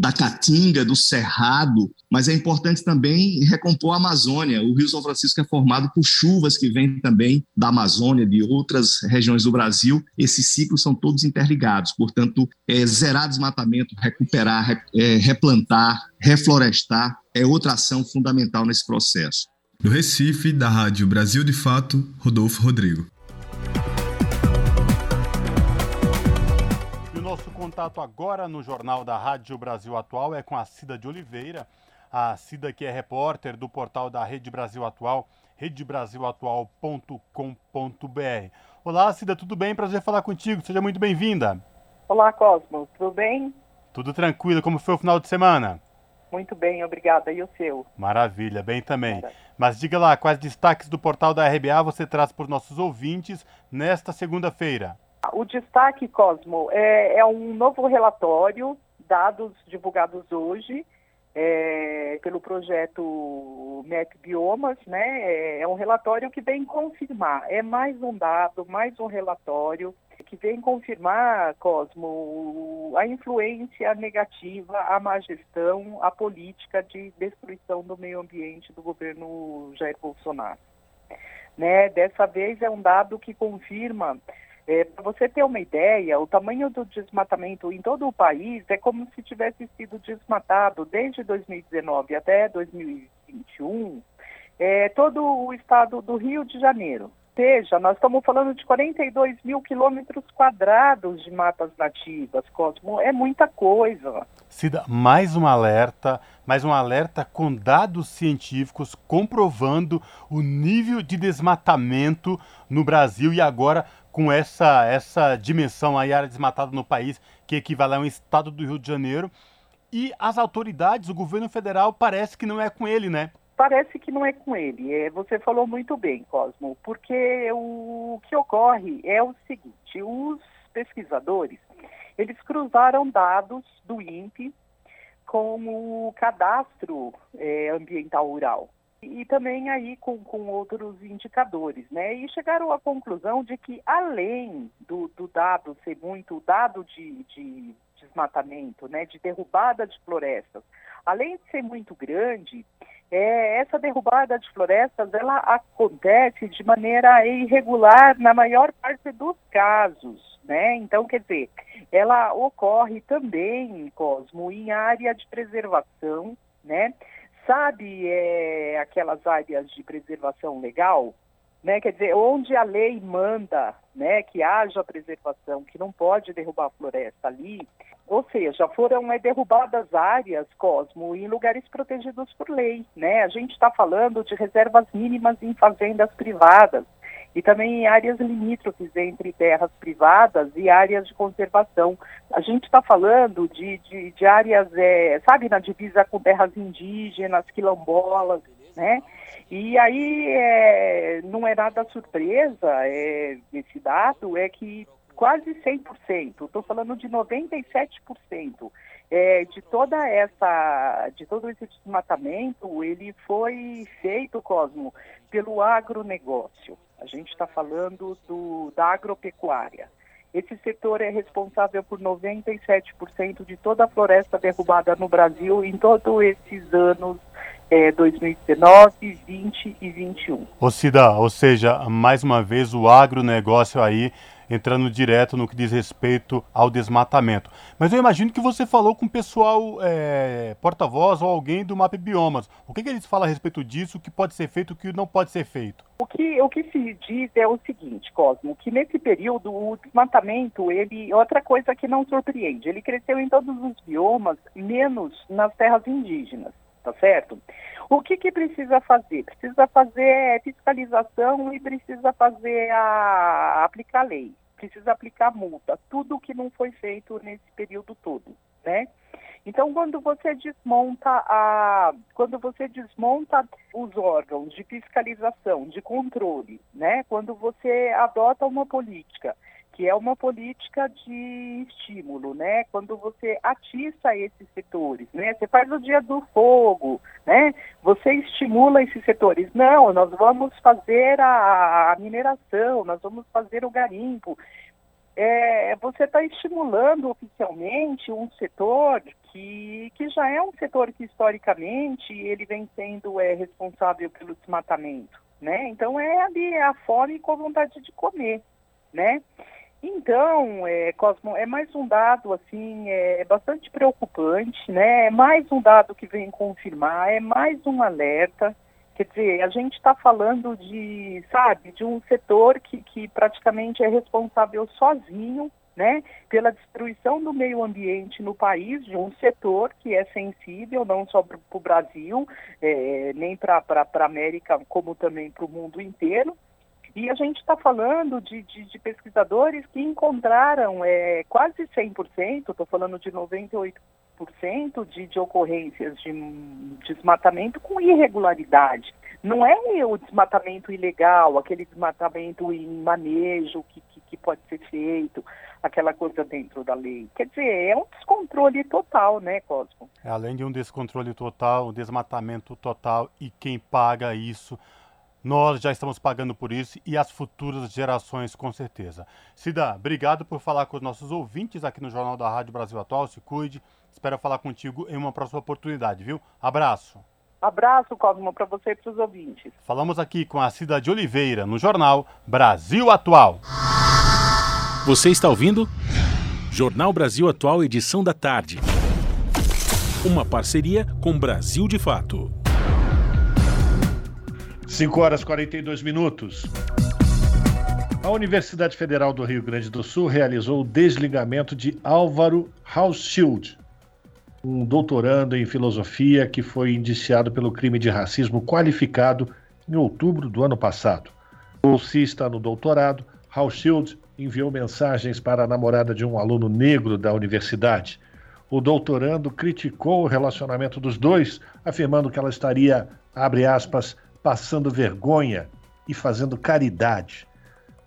[SPEAKER 21] da Caatinga, do Cerrado, mas é importante também recompor a Amazônia. O Rio São Francisco é formado por chuvas que vêm também da Amazônia, de outras regiões do Brasil. Esses ciclos são todos interligados, portanto, é, zerar desmatamento, recuperar, é, replantar, reflorestar é outra ação fundamental nesse processo.
[SPEAKER 19] Do Recife, da Rádio Brasil de Fato, Rodolfo Rodrigo.
[SPEAKER 3] Contato agora no Jornal da Rádio Brasil Atual é com a Cida de Oliveira. A Cida que é repórter do portal da Rede Brasil Atual, redebrasilatual.com.br. Olá, Cida, tudo bem? Prazer falar contigo. Seja muito bem-vinda.
[SPEAKER 22] Olá, Cosmo. Tudo bem?
[SPEAKER 3] Tudo tranquilo. Como foi o final de semana?
[SPEAKER 22] Muito bem, obrigada. E o seu?
[SPEAKER 3] Maravilha, bem também. Maravilha. Mas diga lá, quais destaques do portal da RBA você traz para os nossos ouvintes nesta segunda-feira?
[SPEAKER 22] O destaque, Cosmo, é, é um novo relatório, dados divulgados hoje é, pelo projeto MEC Biomas, né? É, é um relatório que vem confirmar, é mais um dado, mais um relatório que vem confirmar, Cosmo, a influência negativa, a má gestão, a política de destruição do meio ambiente do governo Jair Bolsonaro. Né? Dessa vez é um dado que confirma é, Para você ter uma ideia, o tamanho do desmatamento em todo o país é como se tivesse sido desmatado desde 2019 até 2021 é, todo o estado do Rio de Janeiro. Ou seja, nós estamos falando de 42 mil quilômetros quadrados de matas nativas, Cosmo. É muita coisa.
[SPEAKER 3] Cida, mais um alerta, mais um alerta com dados científicos comprovando o nível de desmatamento no Brasil e agora com essa, essa dimensão aí, área desmatada no país, que equivale a um estado do Rio de Janeiro. E as autoridades, o governo federal, parece que não é com ele, né?
[SPEAKER 22] Parece que não é com ele. É, você falou muito bem, Cosmo, porque o que ocorre é o seguinte: os pesquisadores eles cruzaram dados do INPE com o cadastro é, ambiental rural e também aí com, com outros indicadores, né? E chegaram à conclusão de que além do, do dado ser muito dado de, de desmatamento, né, de derrubada de florestas, além de ser muito grande, é, essa derrubada de florestas ela acontece de maneira irregular na maior parte dos casos, né? Então, quer dizer, ela ocorre também, Cosmo, em área de preservação, né? Sabe é, aquelas áreas de preservação legal, né? Quer dizer, onde a lei manda, né, que haja preservação, que não pode derrubar a floresta ali, ou seja, foram é, derrubadas áreas, Cosmo, em lugares protegidos por lei, né? A gente está falando de reservas mínimas em fazendas privadas, e também em áreas limítrofes entre terras privadas e áreas de conservação. A gente está falando de, de, de áreas, é, sabe, na divisa com terras indígenas, quilombolas, né? E aí é, não é nada surpresa é, esse dado, é que quase 100%, estou falando de 97%, é, de toda essa, de todo esse desmatamento, ele foi feito, Cosmo, pelo agronegócio. A gente está falando do, da agropecuária. Esse setor é responsável por 97% de toda a floresta derrubada no Brasil em todos esses anos é, 2019, 20 e 21.
[SPEAKER 3] Ô Cida, ou seja, mais uma vez o agronegócio aí entrando direto no que diz respeito ao desmatamento. Mas eu imagino que você falou com o pessoal é, porta-voz ou alguém do MAP Biomas. O que, que eles falam a respeito disso, o que pode ser feito, o que não pode ser feito?
[SPEAKER 22] O que, o que se diz é o seguinte, Cosmo, que nesse período o desmatamento, ele, outra coisa que não surpreende, ele cresceu em todos os biomas, menos nas terras indígenas, tá certo? O que, que precisa fazer? Precisa fazer fiscalização e precisa fazer a aplicar lei precisa aplicar multa, tudo o que não foi feito nesse período todo, né? Então, quando você desmonta a, quando você desmonta os órgãos de fiscalização, de controle, né? Quando você adota uma política que é uma política de estímulo, né? Quando você atiça esses setores, né? Você faz o dia do fogo, né? Você estimula esses setores. Não, nós vamos fazer a, a mineração, nós vamos fazer o garimpo. É, você está estimulando oficialmente um setor que, que já é um setor que historicamente ele vem sendo é, responsável pelo desmatamento, né? Então é ali a fome com vontade de comer, né? Então, é, Cosmo, é mais um dado assim, é, é, bastante preocupante, né? É mais um dado que vem confirmar, é mais um alerta. Quer dizer, a gente está falando de, sabe, de um setor que, que praticamente é responsável sozinho, né, pela destruição do meio ambiente no país, de um setor que é sensível não só para o Brasil, é, nem para a América, como também para o mundo inteiro. E a gente está falando de, de, de, pesquisadores que encontraram é, quase 100%, estou falando de 98% de, de ocorrências de desmatamento com irregularidade. Não é o desmatamento ilegal, aquele desmatamento em manejo que, que, que pode ser feito, aquela coisa dentro da lei. Quer dizer, é um descontrole total, né, Cosmo?
[SPEAKER 3] É, além de um descontrole total, um desmatamento total, e quem paga isso nós já estamos pagando por isso e as futuras gerações com certeza. Cida, obrigado por falar com os nossos ouvintes aqui no Jornal da Rádio Brasil Atual. Se cuide. Espero falar contigo em uma próxima oportunidade, viu? Abraço.
[SPEAKER 22] Abraço, Cosmo, para você e para os ouvintes.
[SPEAKER 3] Falamos aqui com a Cida de Oliveira no Jornal Brasil Atual.
[SPEAKER 2] Você está ouvindo? Jornal Brasil Atual, edição da tarde. Uma parceria com Brasil de Fato.
[SPEAKER 1] 5 horas e 42 minutos. A Universidade Federal do Rio Grande do Sul realizou o desligamento de Álvaro Hauschild, um doutorando em filosofia que foi indiciado pelo crime de racismo qualificado em outubro do ano passado. Bolsista no doutorado, Hauschild enviou mensagens para a namorada de um aluno negro da universidade. O doutorando criticou o relacionamento dos dois, afirmando que ela estaria, abre aspas, passando vergonha e fazendo caridade.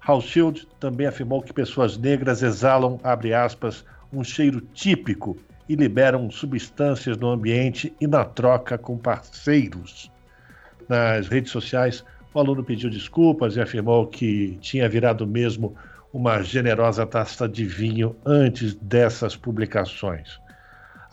[SPEAKER 1] Hauschild também afirmou que pessoas negras exalam, abre aspas, um cheiro típico e liberam substâncias no ambiente e na troca com parceiros. Nas redes sociais, o aluno pediu desculpas e afirmou que tinha virado mesmo uma generosa taça de vinho antes dessas publicações.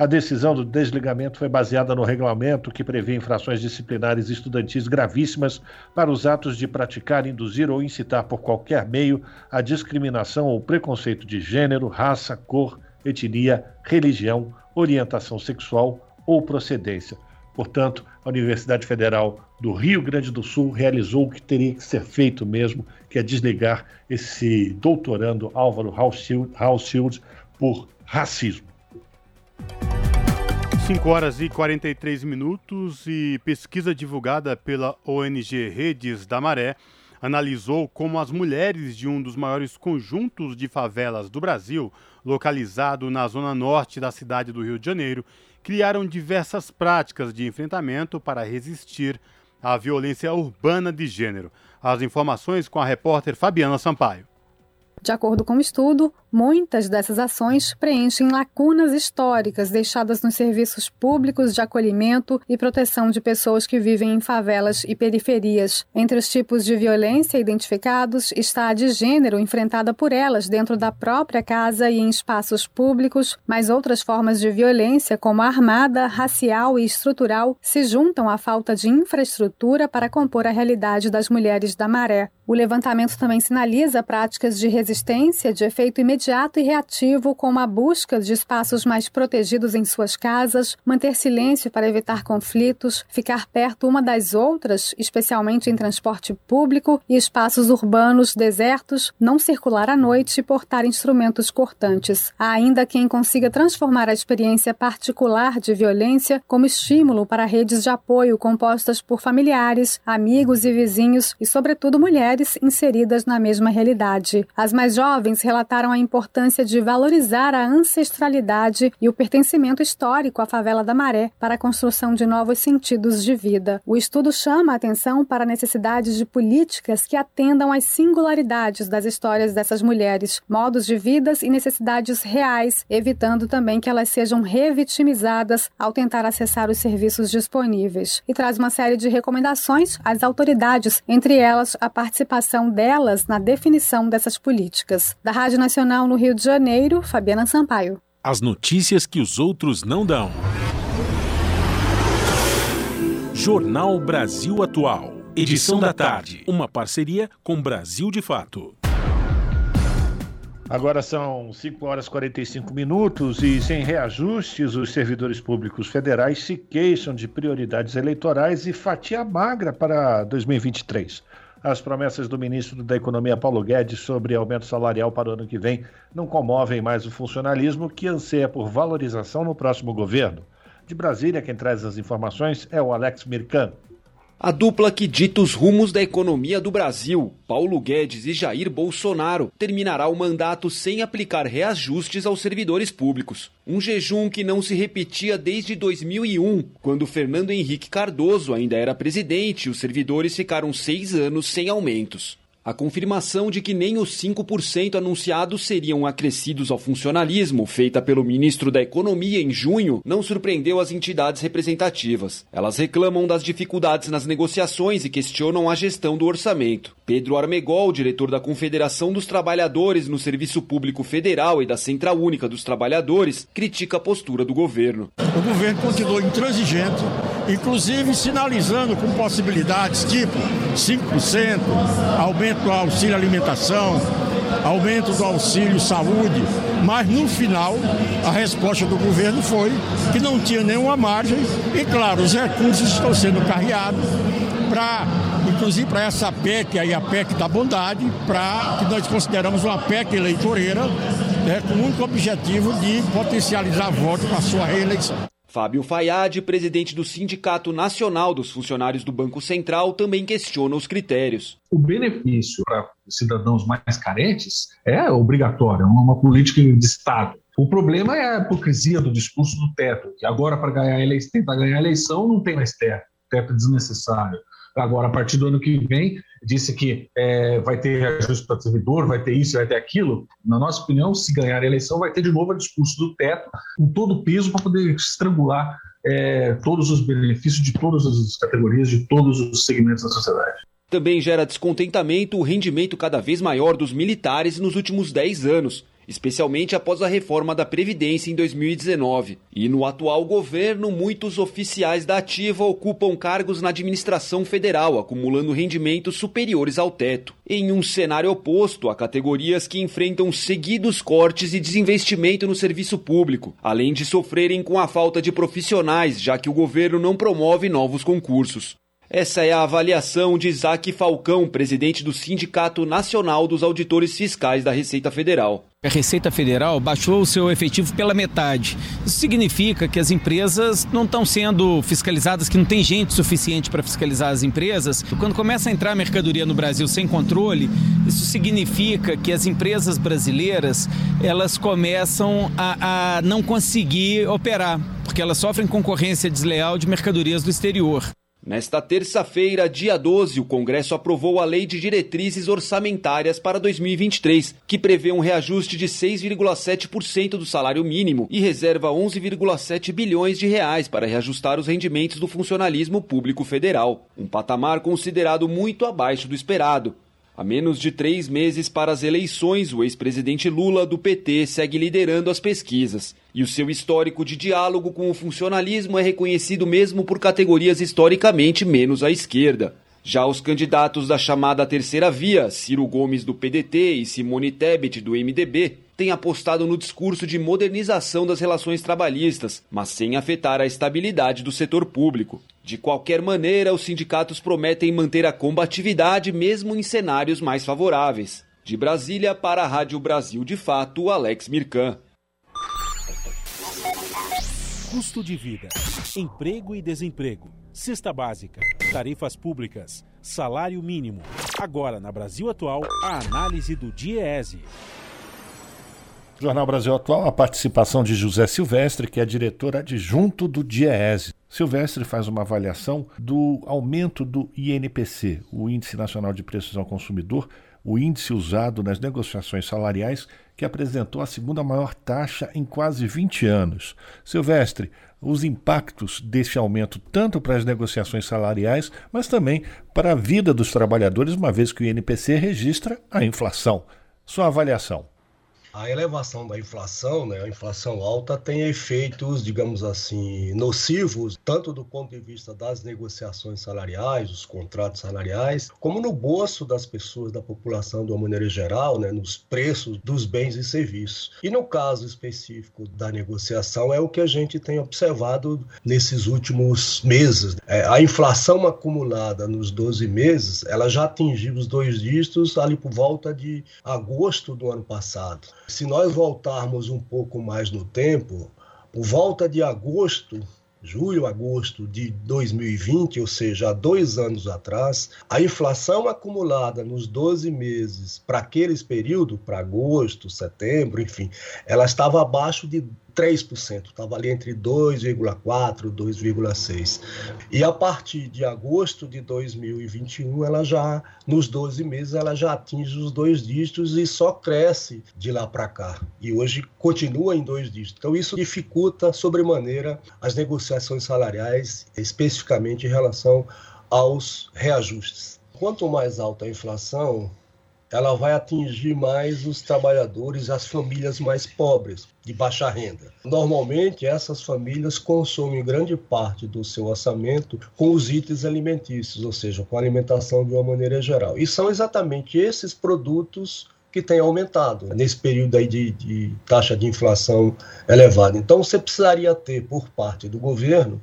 [SPEAKER 1] A decisão do desligamento foi baseada no regulamento que prevê infrações disciplinares estudantis gravíssimas para os atos de praticar, induzir ou incitar por qualquer meio a discriminação ou preconceito de gênero, raça, cor, etnia, religião, orientação sexual ou procedência. Portanto, a Universidade Federal do Rio Grande do Sul realizou o que teria que ser feito mesmo, que é desligar esse doutorando Álvaro Hauschild por racismo.
[SPEAKER 3] 5 horas e 43 minutos e pesquisa divulgada pela ONG Redes da Maré analisou como as mulheres de um dos maiores conjuntos de favelas do Brasil, localizado na zona norte da cidade do Rio de Janeiro, criaram diversas práticas de enfrentamento para resistir à violência urbana de gênero. As informações com a repórter Fabiana Sampaio.
[SPEAKER 23] De acordo com o estudo, muitas dessas ações preenchem lacunas históricas deixadas nos serviços públicos de acolhimento e proteção de pessoas que vivem em favelas e periferias. Entre os tipos de violência identificados está a de gênero enfrentada por elas dentro da própria casa e em espaços públicos, mas outras formas de violência, como armada, racial e estrutural, se juntam à falta de infraestrutura para compor a realidade das mulheres da maré. O levantamento também sinaliza práticas de resistência de efeito imediato e reativo, como a busca de espaços mais protegidos em suas casas, manter silêncio para evitar conflitos, ficar perto uma das outras, especialmente em transporte público e espaços urbanos desertos, não circular à noite e portar instrumentos cortantes. Há ainda quem consiga transformar a experiência particular de violência como estímulo para redes de apoio compostas por familiares, amigos e vizinhos e, sobretudo, mulheres inseridas na mesma realidade. As mais jovens relataram a importância de valorizar a ancestralidade e o pertencimento histórico à favela da Maré para a construção de novos sentidos de vida. O estudo chama a atenção para a necessidade de políticas que atendam às singularidades das histórias dessas mulheres, modos de vidas e necessidades reais, evitando também que elas sejam revitimizadas ao tentar acessar os serviços disponíveis. E traz uma série de recomendações às autoridades, entre elas a participação delas na definição dessas políticas. Da Rádio Nacional no Rio de Janeiro, Fabiana Sampaio.
[SPEAKER 2] As notícias que os outros não dão. Jornal Brasil Atual. Edição da tarde. Uma parceria com Brasil de Fato.
[SPEAKER 1] Agora são 5 horas e 45 minutos e, sem reajustes, os servidores públicos federais se queixam de prioridades eleitorais e fatia magra para 2023. As promessas do ministro da Economia, Paulo Guedes, sobre aumento salarial para o ano que vem não comovem mais o funcionalismo que anseia por valorização no próximo governo. De Brasília, quem traz as informações é o Alex Mirkan.
[SPEAKER 24] A dupla que dita os rumos da economia do Brasil, Paulo Guedes e Jair Bolsonaro, terminará o mandato sem aplicar reajustes aos servidores públicos. Um jejum que não se repetia desde 2001, quando Fernando Henrique Cardoso ainda era presidente e os servidores ficaram seis anos sem aumentos. A confirmação de que nem os 5% anunciados seriam acrescidos ao funcionalismo, feita pelo ministro da Economia em junho, não surpreendeu as entidades representativas. Elas reclamam das dificuldades nas negociações e questionam a gestão do orçamento. Pedro Armegol, diretor da Confederação dos Trabalhadores no Serviço Público Federal e da Central Única dos Trabalhadores, critica a postura do governo.
[SPEAKER 25] O governo continuou intransigente, inclusive sinalizando com possibilidades tipo 5%, aumento do auxílio alimentação, aumento do auxílio saúde, mas no final a resposta do governo foi que não tinha nenhuma margem e, claro, os recursos estão sendo carreados para inclusive para essa PEC aí, a PEC da bondade, para que nós consideramos uma PEC eleitoreira, né, com o único objetivo de potencializar voto para a sua reeleição.
[SPEAKER 24] Fábio Fayad, presidente do Sindicato Nacional dos Funcionários do Banco Central, também questiona os critérios.
[SPEAKER 26] O benefício para cidadãos mais carentes é obrigatório, é uma política de Estado. O problema é a hipocrisia do discurso do teto, que agora, para ganhar eleição, tentar ganhar a eleição, não tem mais teto, teto é desnecessário. Agora, a partir do ano que vem, disse que é, vai ter ajuste para servidor, vai ter isso, vai ter aquilo. Na nossa opinião, se ganhar a eleição, vai ter de novo o discurso do teto, com todo o peso para poder estrangular é, todos os benefícios de todas as categorias, de todos os segmentos da sociedade.
[SPEAKER 24] Também gera descontentamento o rendimento cada vez maior dos militares nos últimos 10 anos, especialmente após a reforma da Previdência em 2019. E no atual governo, muitos oficiais da ativa ocupam cargos na administração federal, acumulando rendimentos superiores ao teto. Em um cenário oposto, há categorias que enfrentam seguidos cortes e desinvestimento no serviço público, além de sofrerem com a falta de profissionais, já que o governo não promove novos concursos. Essa é a avaliação de Isaac Falcão, presidente do Sindicato Nacional dos Auditores Fiscais da Receita Federal.
[SPEAKER 27] A Receita Federal baixou o seu efetivo pela metade. Isso significa que as empresas não estão sendo fiscalizadas, que não tem gente suficiente para fiscalizar as empresas. Quando começa a entrar mercadoria no Brasil sem controle, isso significa que as empresas brasileiras elas começam a, a não conseguir operar, porque elas sofrem concorrência desleal de mercadorias do exterior.
[SPEAKER 24] Nesta terça-feira, dia 12, o Congresso aprovou a Lei de Diretrizes Orçamentárias para 2023, que prevê um reajuste de 6,7% do salário mínimo e reserva 11,7 bilhões de reais para reajustar os rendimentos do funcionalismo público federal, um patamar considerado muito abaixo do esperado. A menos de três meses para as eleições, o ex-presidente Lula, do PT, segue liderando as pesquisas. E o seu histórico de diálogo com o funcionalismo é reconhecido mesmo por categorias historicamente menos à esquerda. Já os candidatos da chamada terceira via, Ciro Gomes do PDT e Simone Tebet do MDB, têm apostado no discurso de modernização das relações trabalhistas, mas sem afetar a estabilidade do setor público. De qualquer maneira, os sindicatos prometem manter a combatividade mesmo em cenários mais favoráveis. De Brasília para a Rádio Brasil de Fato, Alex Mirkan.
[SPEAKER 2] Custo de vida, emprego e desemprego, cesta básica, tarifas públicas, salário mínimo. Agora, na Brasil Atual, a análise do DIEESE.
[SPEAKER 1] Jornal Brasil Atual, a participação de José Silvestre, que é diretor adjunto do DIEESE. Silvestre faz uma avaliação do aumento do INPC, o Índice Nacional de Preços ao Consumidor, o índice usado nas negociações salariais, que apresentou a segunda maior taxa em quase 20 anos. Silvestre, os impactos desse aumento tanto para as negociações salariais, mas também para a vida dos trabalhadores, uma vez que o INPC registra a inflação. Sua avaliação.
[SPEAKER 28] A elevação da inflação, né, a inflação alta, tem efeitos, digamos assim, nocivos, tanto do ponto de vista das negociações salariais, os contratos salariais, como no bolso das pessoas, da população de uma maneira geral, né, nos preços dos bens e serviços. E no caso específico da negociação, é o que a gente tem observado nesses últimos meses. É, a inflação acumulada nos 12 meses, ela já atingiu os dois dígitos ali por volta de agosto do ano passado. Se nós voltarmos um pouco mais no tempo, por volta de agosto, julho, agosto de 2020, ou seja, há dois anos atrás, a inflação acumulada nos 12 meses para aqueles períodos, para agosto, setembro, enfim, ela estava abaixo de 3%, estava ali entre 2,4% e 2,6%. E a partir de agosto de 2021, ela já, nos 12 meses, ela já atinge os dois dígitos e só cresce de lá para cá. E hoje continua em dois dígitos. Então, isso dificulta sobremaneira as negociações salariais, especificamente em relação aos reajustes. Quanto mais alta a inflação, ela vai atingir mais os trabalhadores, as famílias mais pobres, de baixa renda. Normalmente, essas famílias consomem grande parte do seu orçamento com os itens alimentícios, ou seja, com a alimentação de uma maneira geral. E são exatamente esses produtos que têm aumentado nesse período aí de, de taxa de inflação elevada. Então, você precisaria ter, por parte do governo,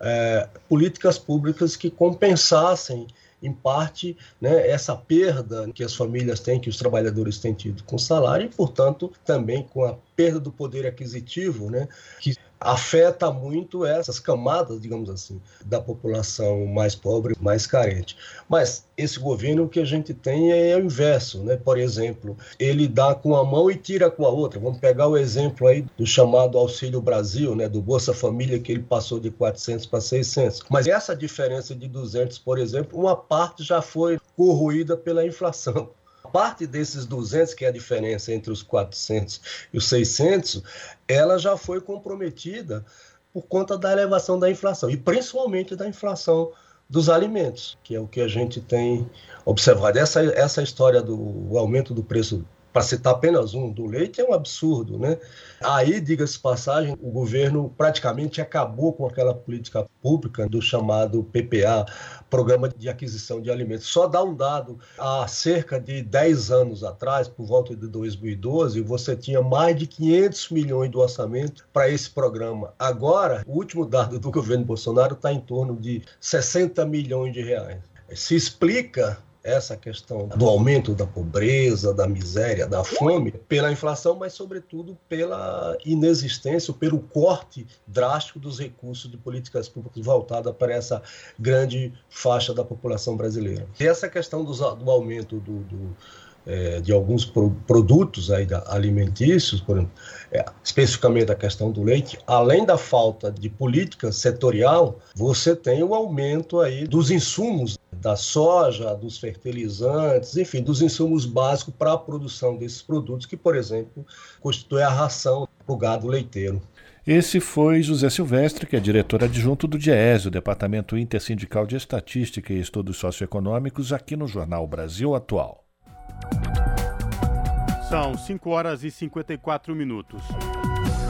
[SPEAKER 28] é, políticas públicas que compensassem em parte, né, essa perda que as famílias têm, que os trabalhadores têm tido com salário, e, portanto, também com a perda do poder aquisitivo, né, que afeta muito essas camadas, digamos assim, da população mais pobre, mais carente. Mas esse governo que a gente tem é o inverso, né? Por exemplo, ele dá com a mão e tira com a outra. Vamos pegar o exemplo aí do chamado Auxílio Brasil, né, do Bolsa Família que ele passou de 400 para 600. Mas essa diferença de 200, por exemplo, uma parte já foi corroída pela inflação parte desses 200, que é a diferença entre os 400 e os 600, ela já foi comprometida por conta da elevação da inflação, e principalmente da inflação dos alimentos, que é o que a gente tem observado. Essa, essa história do aumento do preço para citar apenas um, do leite é um absurdo, né? Aí, diga-se passagem, o governo praticamente acabou com aquela política pública do chamado PPA, Programa de Aquisição de Alimentos. Só dá um dado, há cerca de 10 anos atrás, por volta de 2012, você tinha mais de 500 milhões do orçamento para esse programa. Agora, o último dado do governo Bolsonaro está em torno de 60 milhões de reais. Se explica essa questão do aumento da pobreza, da miséria, da fome, pela inflação, mas, sobretudo, pela inexistência, pelo corte drástico dos recursos de políticas públicas voltada para essa grande faixa da população brasileira. E essa questão do, do aumento do, do é, de alguns pro, produtos aí da, alimentícios, por exemplo, é, especificamente a questão do leite, além da falta de política setorial, você tem o aumento aí dos insumos da soja, dos fertilizantes, enfim, dos insumos básicos para a produção desses produtos, que, por exemplo, constitui a ração para o gado leiteiro.
[SPEAKER 1] Esse foi José Silvestre, que é diretor adjunto do DIES, o Departamento Intersindical de Estatística e Estudos Socioeconômicos, aqui no Jornal Brasil Atual.
[SPEAKER 3] São 5 horas e 54 minutos.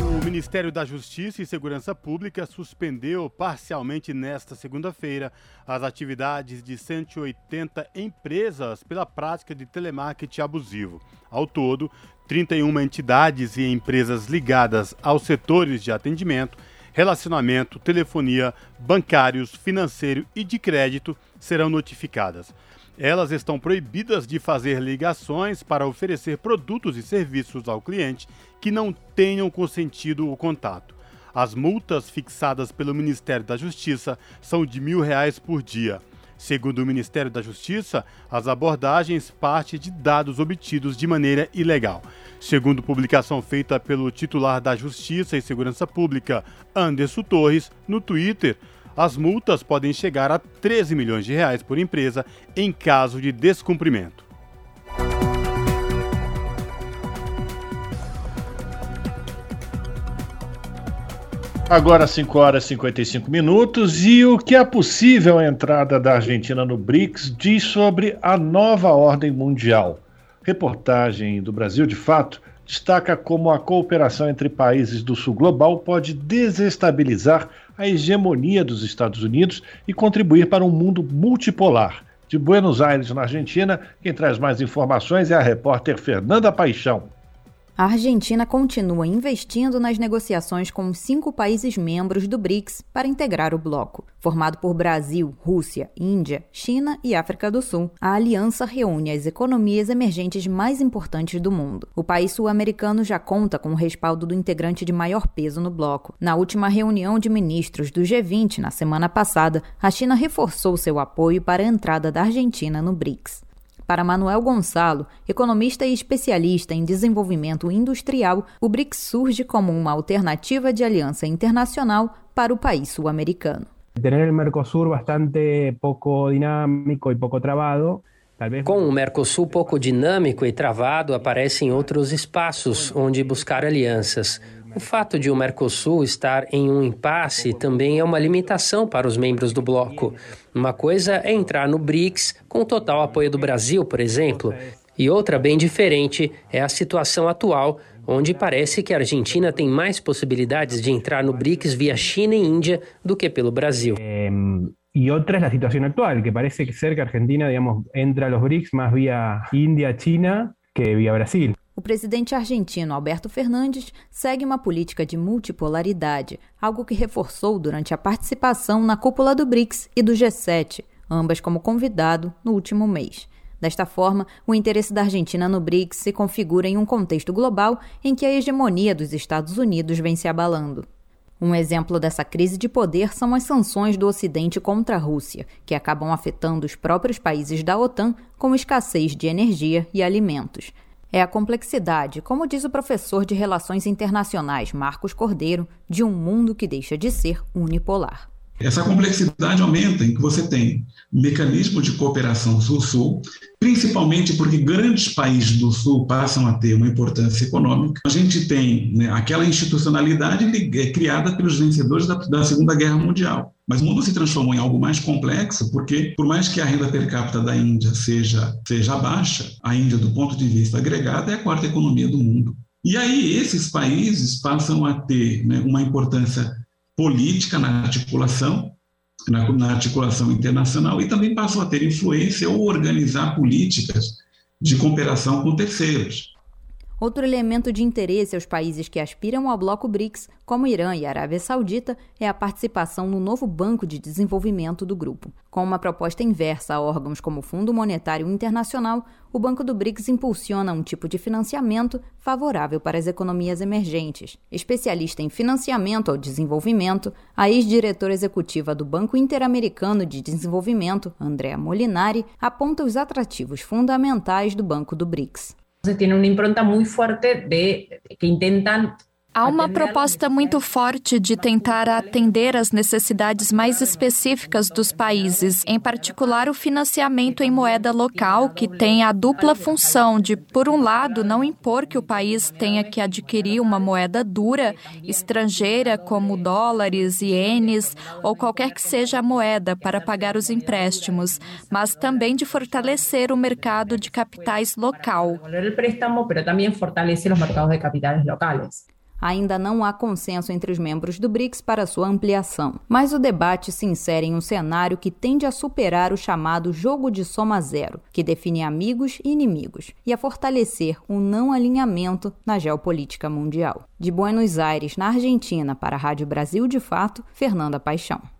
[SPEAKER 3] O Ministério da Justiça e Segurança Pública suspendeu parcialmente nesta segunda-feira as atividades de 180 empresas pela prática de telemarketing abusivo. Ao todo, 31 entidades e empresas ligadas aos setores de atendimento, relacionamento, telefonia, bancários, financeiro e de crédito serão notificadas. Elas estão proibidas de fazer ligações para oferecer produtos e serviços ao cliente que não tenham consentido o contato. As multas fixadas pelo Ministério da Justiça são de mil reais por dia. Segundo o Ministério da Justiça, as abordagens partem de dados obtidos de maneira ilegal. Segundo publicação feita pelo titular da Justiça e Segurança Pública, Anderson Torres, no Twitter, as multas podem chegar a 13 milhões de reais por empresa em caso de descumprimento.
[SPEAKER 1] Agora 5 horas e 55 minutos e o que a possível entrada da Argentina no BRICS diz sobre a nova ordem mundial. Reportagem do Brasil de Fato destaca como a cooperação entre países do sul global pode desestabilizar a hegemonia dos Estados Unidos e contribuir para um mundo multipolar. De Buenos Aires, na Argentina, quem traz mais informações é a repórter Fernanda Paixão.
[SPEAKER 29] A Argentina continua investindo nas negociações com cinco países membros do BRICS para integrar o bloco. Formado por Brasil, Rússia, Índia, China e África do Sul, a aliança reúne as economias emergentes mais importantes do mundo. O país sul-americano já conta com o respaldo do integrante de maior peso no bloco. Na última reunião de ministros do G20, na semana passada, a China reforçou seu apoio para a entrada da Argentina no BRICS. Para Manuel Gonçalo, economista e especialista em desenvolvimento industrial, o BRICS surge como uma alternativa de aliança internacional para o país sul-americano.
[SPEAKER 30] Tener el Mercosur bastante poco dinámico e pouco travado
[SPEAKER 31] com o Mercosul pouco dinâmico e travado, aparecem outros espaços onde buscar alianças. O fato de o Mercosul estar em um impasse também é uma limitação para os membros do bloco. Uma coisa é entrar no BRICS com total apoio do Brasil, por exemplo, e outra bem diferente é a situação atual, onde parece que a Argentina tem mais possibilidades de entrar no BRICS via China e Índia do que pelo Brasil.
[SPEAKER 30] E outra é a situação atual, que parece ser que Argentina, digamos, entra nos BRICS mais via Índia, China que via Brasil.
[SPEAKER 29] O presidente argentino Alberto Fernandes segue uma política de multipolaridade, algo que reforçou durante a participação na cúpula do BRICS e do G7, ambas como convidado no último mês. Desta forma, o interesse da Argentina no BRICS se configura em um contexto global em que a hegemonia dos Estados Unidos vem se abalando. Um exemplo dessa crise de poder são as sanções do Ocidente contra a Rússia, que acabam afetando os próprios países da OTAN com escassez de energia e alimentos. É a complexidade, como diz o professor de Relações Internacionais Marcos Cordeiro, de um mundo que deixa de ser unipolar.
[SPEAKER 32] Essa complexidade aumenta em que você tem um mecanismo de cooperação sul-sul, principalmente porque grandes países do sul passam a ter uma importância econômica. A gente tem né, aquela institucionalidade é criada pelos vencedores da, da Segunda Guerra Mundial. Mas o mundo se transformou em algo mais complexo, porque, por mais que a renda per capita da Índia seja, seja baixa, a Índia, do ponto de vista agregado, é a quarta economia do mundo. E aí, esses países passam a ter né, uma importância política na articulação, na, na, articulação internacional e também passam a ter influência ou organizar políticas de cooperação com terceiros.
[SPEAKER 29] Outro elemento de interesse aos países que aspiram ao bloco BRICS, como Irã e Arábia Saudita, é a participação no novo Banco de Desenvolvimento do grupo. Com uma proposta inversa a órgãos como o Fundo Monetário Internacional, o Banco do BRICS impulsiona um tipo de financiamento favorável para as economias emergentes. Especialista em financiamento ao desenvolvimento, a ex-diretora executiva do Banco Interamericano de Desenvolvimento, Andrea Molinari, aponta os atrativos fundamentais do Banco do BRICS.
[SPEAKER 33] Entonces tiene una impronta muy fuerte de que intentan
[SPEAKER 34] Há uma proposta muito forte de tentar atender às necessidades mais específicas dos países, em particular o financiamento em moeda local, que tem a dupla função de, por um lado, não impor que o país tenha que adquirir uma moeda dura, estrangeira, como dólares, ienes ou qualquer que seja a moeda para pagar os empréstimos, mas também de fortalecer o mercado de capitais local.
[SPEAKER 33] O préstamo, mas também fortalece os mercados de capitais locais
[SPEAKER 29] ainda não há consenso entre os membros do BRICS para sua ampliação. Mas o debate se insere em um cenário que tende a superar o chamado jogo de soma zero, que define amigos e inimigos, e a fortalecer um não alinhamento na geopolítica mundial. De Buenos Aires, na Argentina, para a Rádio Brasil de Fato, Fernanda Paixão.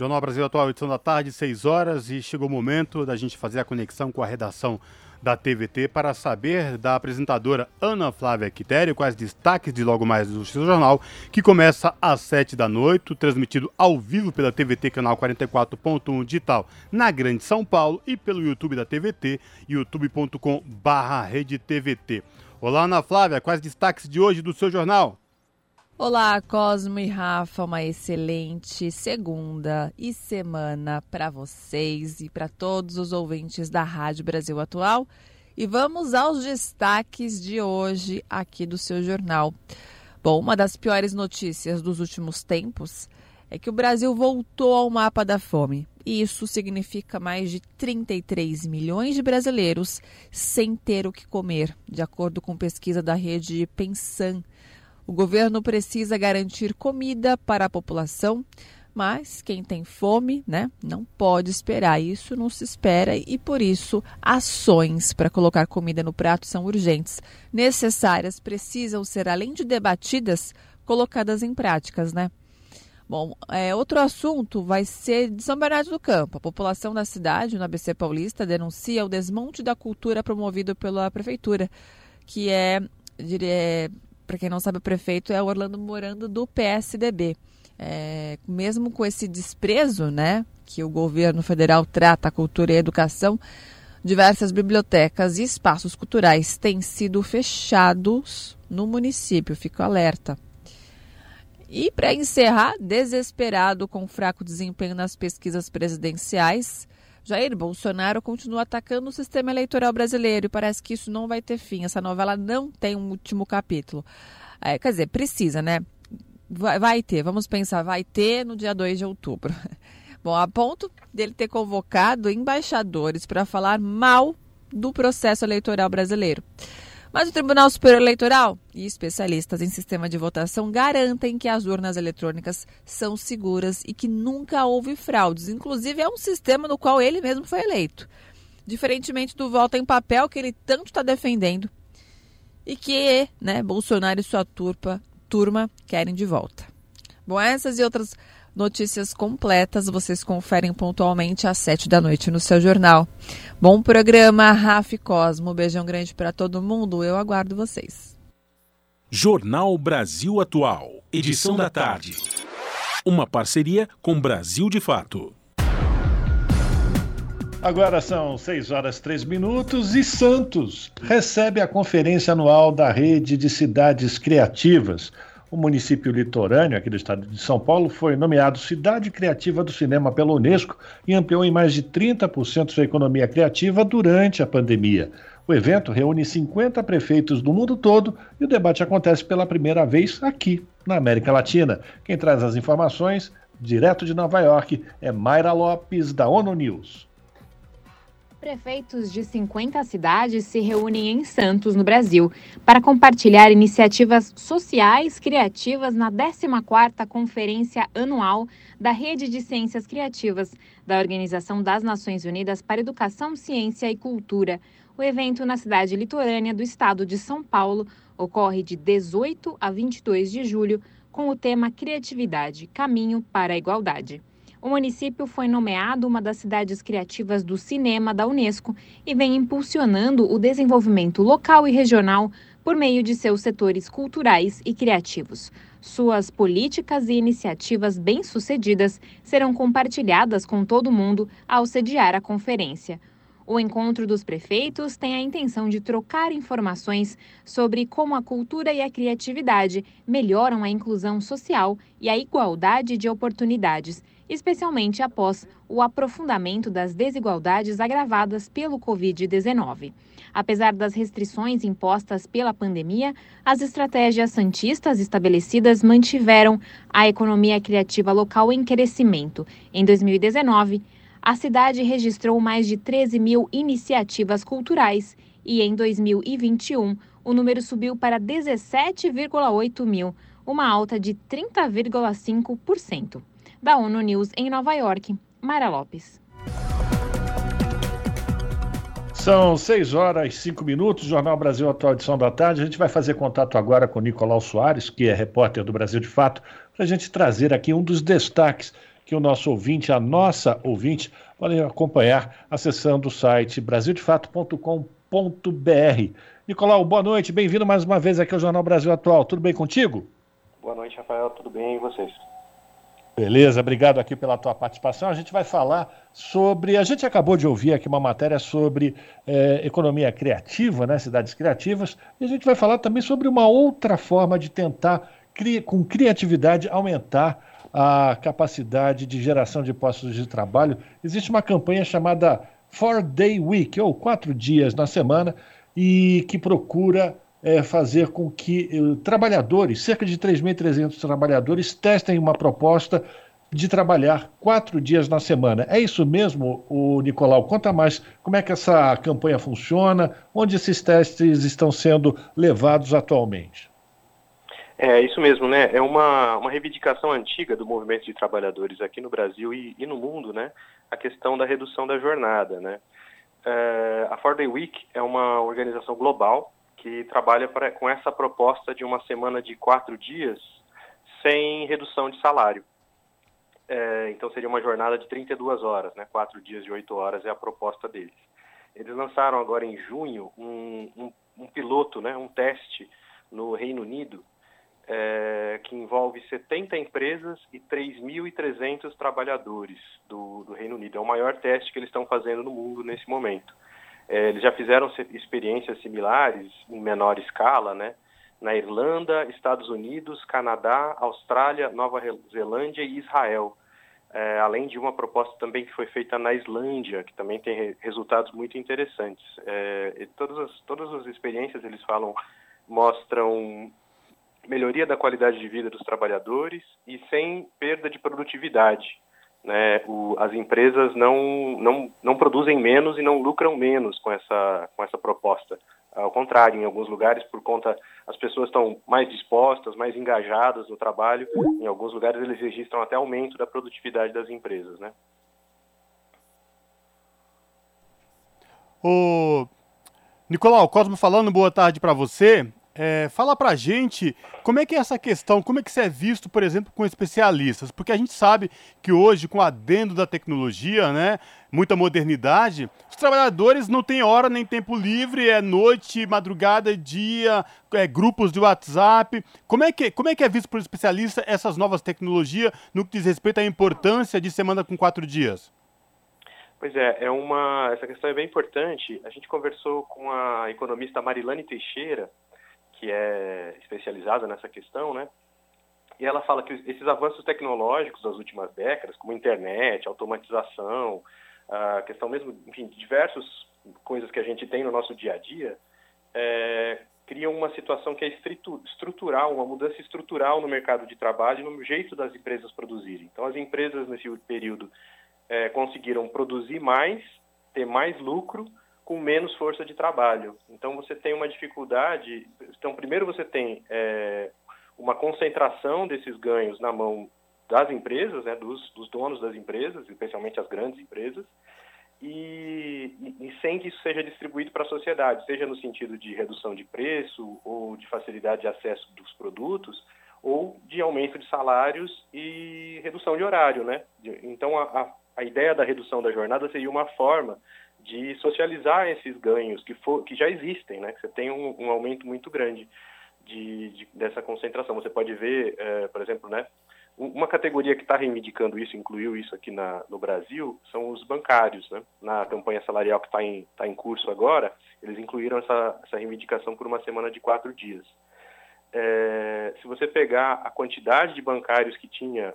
[SPEAKER 3] Jornal Brasil Atual, edição da tarde, 6 horas, e chegou o momento da gente fazer a conexão com a redação da TVT para saber da apresentadora Ana Flávia Quitério quais destaques de logo mais do seu jornal, que começa às 7 da noite, transmitido ao vivo pela TVT canal 44.1 digital na Grande São Paulo e pelo YouTube da TVT, youtube.com/redetvt. Olá, Ana Flávia, quais destaques de hoje do seu jornal?
[SPEAKER 35] Olá, Cosmo e Rafa, uma excelente segunda e semana para vocês e para todos os ouvintes da Rádio Brasil Atual. E vamos aos destaques de hoje aqui do seu jornal. Bom, uma das piores notícias dos últimos tempos é que o Brasil voltou ao mapa da fome. E isso significa mais de 33 milhões de brasileiros sem ter o que comer, de acordo com pesquisa da rede Pensan o governo precisa garantir comida para a população, mas quem tem fome, né, não pode esperar. Isso não se espera e por isso ações para colocar comida no prato são urgentes, necessárias, precisam ser além de debatidas, colocadas em práticas, né? Bom, é, outro assunto vai ser de São Bernardo do Campo. A população da cidade, no ABC Paulista, denuncia o desmonte da cultura promovido pela prefeitura, que é, diria, para quem não sabe, o prefeito é o Orlando Morando do PSDB. É, mesmo com esse desprezo, né, que o governo federal trata a cultura e a educação, diversas bibliotecas e espaços culturais têm sido fechados no município. Fico alerta. E para encerrar, desesperado com fraco desempenho nas pesquisas presidenciais, Jair Bolsonaro continua atacando o sistema eleitoral brasileiro e parece que isso não vai ter fim. Essa novela não tem um último capítulo. É, quer dizer, precisa, né? Vai, vai, ter, vamos pensar, vai ter no dia 2 de outubro. Bom, a ponto dele ter convocado embaixadores para falar mal do processo eleitoral brasileiro. Mas o Tribunal Superior Eleitoral e especialistas em sistema de votação garantem que as urnas eletrônicas são seguras e que nunca houve fraudes. Inclusive, é um sistema no qual ele mesmo foi eleito. Diferentemente do voto em papel que ele tanto está defendendo e que né, Bolsonaro e sua turpa, turma querem de volta. Bom, essas e outras Notícias completas vocês conferem pontualmente às sete da noite no seu jornal. Bom programa, Rafa Cosmo. Beijão grande para todo mundo. Eu aguardo vocês.
[SPEAKER 2] Jornal Brasil Atual, edição da tarde. Uma parceria com Brasil de Fato.
[SPEAKER 1] Agora são 6 horas 3 minutos e Santos recebe a conferência anual da Rede de Cidades Criativas. O município litorâneo aqui do estado de São Paulo foi nomeado Cidade Criativa do Cinema pela Unesco e ampliou em mais de 30% sua economia criativa durante a pandemia. O evento reúne 50 prefeitos do mundo todo e o debate acontece pela primeira vez aqui, na América Latina. Quem traz as informações, direto de Nova York, é Mayra Lopes, da ONU News.
[SPEAKER 36] Prefeitos de 50 cidades se reúnem em Santos, no Brasil, para compartilhar iniciativas sociais criativas na 14ª Conferência Anual da Rede de Ciências Criativas da Organização das Nações Unidas para Educação, Ciência e Cultura. O evento na cidade litorânea do estado de São Paulo ocorre de 18 a 22 de julho com o tema Criatividade, Caminho para a Igualdade. O município foi nomeado uma das cidades criativas do cinema da Unesco e vem impulsionando o desenvolvimento local e regional por meio de seus setores culturais e criativos. Suas políticas e iniciativas bem-sucedidas serão compartilhadas com todo mundo ao sediar a conferência. O encontro dos prefeitos tem a intenção de trocar informações sobre como a cultura e a criatividade melhoram a inclusão social e a igualdade de oportunidades especialmente após o aprofundamento das desigualdades agravadas pelo Covid-19. Apesar das restrições impostas pela pandemia, as estratégias santistas estabelecidas mantiveram a economia criativa local em crescimento. Em 2019, a cidade registrou mais de 13 mil iniciativas culturais e, em 2021, o número subiu para 17,8 mil, uma alta de 30,5% da ONU News em Nova York, Mara Lopes.
[SPEAKER 1] São 6 horas e 5 minutos, Jornal Brasil Atual Edição da Tarde. A gente vai fazer contato agora com o Nicolau Soares, que é repórter do Brasil de Fato, para a gente trazer aqui um dos destaques que o nosso ouvinte, a nossa ouvinte, pode acompanhar acessando o site brasildefato.com.br. Nicolau, boa noite, bem-vindo mais uma vez aqui ao Jornal Brasil Atual. Tudo bem contigo?
[SPEAKER 37] Boa noite, Rafael, tudo bem e vocês?
[SPEAKER 1] Beleza, obrigado aqui pela tua participação. A gente vai falar sobre. A gente acabou de ouvir aqui uma matéria sobre é, economia criativa, né, cidades criativas, e a gente vai falar também sobre uma outra forma de tentar, cri... com criatividade, aumentar a capacidade de geração de postos de trabalho. Existe uma campanha chamada Four Day Week, ou quatro dias na semana, e que procura é, fazer com que uh, trabalhadores, cerca de 3.300 trabalhadores, testem uma proposta de trabalhar quatro dias na semana. É isso mesmo, o Nicolau? Conta mais como é que essa campanha funciona, onde esses testes estão sendo levados atualmente.
[SPEAKER 37] É isso mesmo, né? É uma, uma reivindicação antiga do movimento de trabalhadores aqui no Brasil e, e no mundo, né? A questão da redução da jornada, né? É, a Four Day Week é uma organização global que trabalha pra, com essa proposta de uma semana de quatro dias sem redução de salário. É, então seria uma jornada de 32 horas, né? quatro dias de oito horas é a proposta deles. Eles lançaram agora em junho um, um, um piloto, né? um teste no Reino Unido, é, que envolve 70 empresas e 3.300 trabalhadores do, do Reino Unido. É o maior teste que eles estão fazendo no mundo nesse momento. É, eles já fizeram experiências similares em menor escala, né? Na Irlanda, Estados Unidos, Canadá, Austrália, Nova Zelândia e Israel. É, além de uma proposta também que foi feita na Islândia, que também tem re resultados muito interessantes. É, todas, as, todas as experiências, eles falam, mostram melhoria da qualidade de vida dos trabalhadores e sem perda de produtividade né, o, as empresas não, não, não produzem menos e não lucram menos com essa, com essa proposta. Ao contrário, em alguns lugares, por conta, as pessoas estão mais dispostas, mais engajadas no trabalho, em alguns lugares eles registram até aumento da produtividade das empresas, né?
[SPEAKER 3] O Nicolau, Cosmo falando, boa tarde para você. É, fala pra gente como é que é essa questão, como é que isso é visto, por exemplo, com especialistas, porque a gente sabe que hoje, com o adendo da tecnologia, né, muita modernidade, os trabalhadores não têm hora nem tempo livre, é noite, madrugada, dia, é, grupos de WhatsApp. Como é, que, como é que é visto por especialista essas novas tecnologias no que diz respeito à importância de semana com quatro dias?
[SPEAKER 37] Pois é, é uma, essa questão é bem importante. A gente conversou com a economista Marilane Teixeira, que é especializada nessa questão, né? E ela fala que esses avanços tecnológicos das últimas décadas, como internet, automatização, a questão mesmo, enfim, diversas coisas que a gente tem no nosso dia a dia, é, criam uma situação que é estrutural, uma mudança estrutural no mercado de trabalho e no jeito das empresas produzirem. Então, as empresas nesse período é, conseguiram produzir mais, ter mais lucro com menos força de trabalho. Então você tem uma dificuldade. Então primeiro você tem é, uma concentração desses ganhos na mão das empresas, né, dos, dos, donos das empresas, especialmente as grandes empresas, e, e, sem que isso seja distribuído para a sociedade, seja no sentido de redução de preço ou de facilidade de acesso dos produtos, ou de aumento de salários e redução de horário, né? Então a, a, a ideia da redução da jornada seria uma forma de socializar esses ganhos que, for, que já existem, né? Você tem um, um aumento muito grande de, de, dessa concentração. Você pode ver, é, por exemplo, né? Uma categoria que está reivindicando isso, incluiu isso aqui na, no Brasil, são os bancários. Né? Na campanha salarial que está em, tá em curso agora, eles incluíram essa, essa reivindicação por uma semana de quatro dias. É, se você pegar a quantidade de bancários que tinha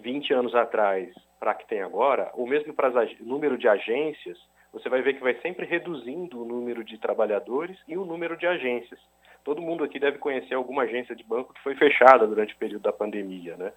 [SPEAKER 37] 20 anos atrás para que tem agora, ou mesmo para o número de agências, você vai ver que vai sempre reduzindo o número de trabalhadores e o número de agências. Todo mundo aqui deve conhecer alguma agência de banco que foi fechada durante o período da pandemia, né?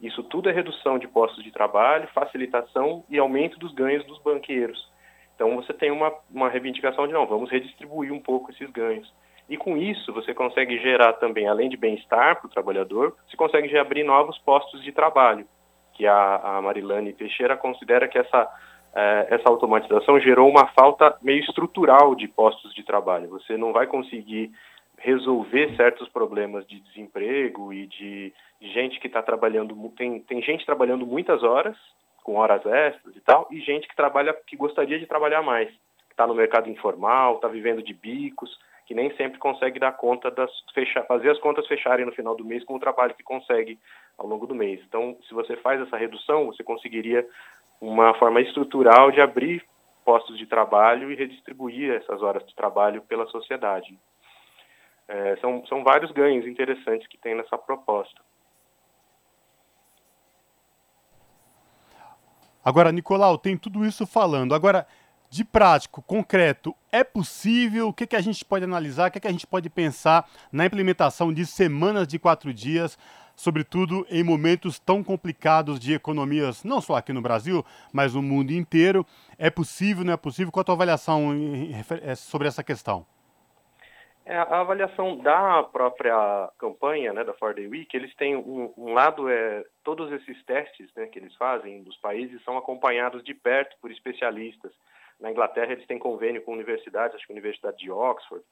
[SPEAKER 37] Isso tudo é redução de postos de trabalho, facilitação e aumento dos ganhos dos banqueiros. Então você tem uma, uma reivindicação de não, vamos redistribuir um pouco esses ganhos. E com isso você consegue gerar também, além de bem-estar para o trabalhador, você consegue abrir novos postos de trabalho, que a, a Marilane Teixeira considera que essa essa automatização gerou uma falta meio estrutural de postos de trabalho. Você não vai conseguir resolver certos problemas de desemprego e de, gente que está trabalhando tem, tem gente trabalhando muitas horas com horas extras e tal e gente que trabalha que gostaria de trabalhar mais está no mercado informal está vivendo de bicos que nem sempre consegue dar conta das fechar fazer as contas fecharem no final do mês com o trabalho que consegue ao longo do mês então se você faz essa redução você conseguiria uma forma estrutural de abrir postos de trabalho e redistribuir essas horas de trabalho pela sociedade. É, são, são vários ganhos interessantes que tem nessa proposta.
[SPEAKER 3] Agora, Nicolau, tem tudo isso falando. Agora, de prático, concreto, é possível? O que, que a gente pode analisar? O que, que a gente pode pensar na implementação de semanas de quatro dias sobretudo em momentos tão complicados de economias, não só aqui no Brasil, mas no mundo inteiro. É possível, não é possível? Qual a tua avaliação é, sobre essa questão?
[SPEAKER 37] É, a avaliação da própria campanha, né, da Four Day Week, eles têm um, um lado é todos esses testes, né, que eles fazem dos países são acompanhados de perto por especialistas. Na Inglaterra eles têm convênio com universidades, acho que a Universidade de Oxford,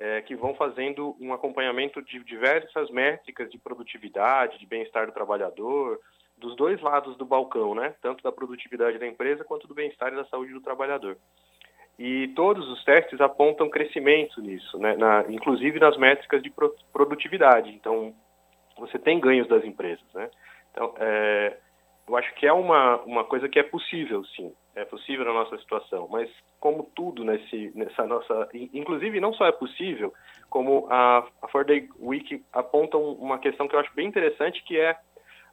[SPEAKER 37] é, que vão fazendo um acompanhamento de diversas métricas de produtividade, de bem-estar do trabalhador, dos dois lados do balcão, né? Tanto da produtividade da empresa quanto do bem-estar e da saúde do trabalhador. E todos os testes apontam crescimento nisso, né? Na, inclusive nas métricas de pro, produtividade. Então, você tem ganhos das empresas, né? Então, é, eu acho que é uma, uma coisa que é possível, sim é possível na nossa situação, mas como tudo nesse, nessa nossa, inclusive não só é possível, como a, a Four Day Week aponta uma questão que eu acho bem interessante, que é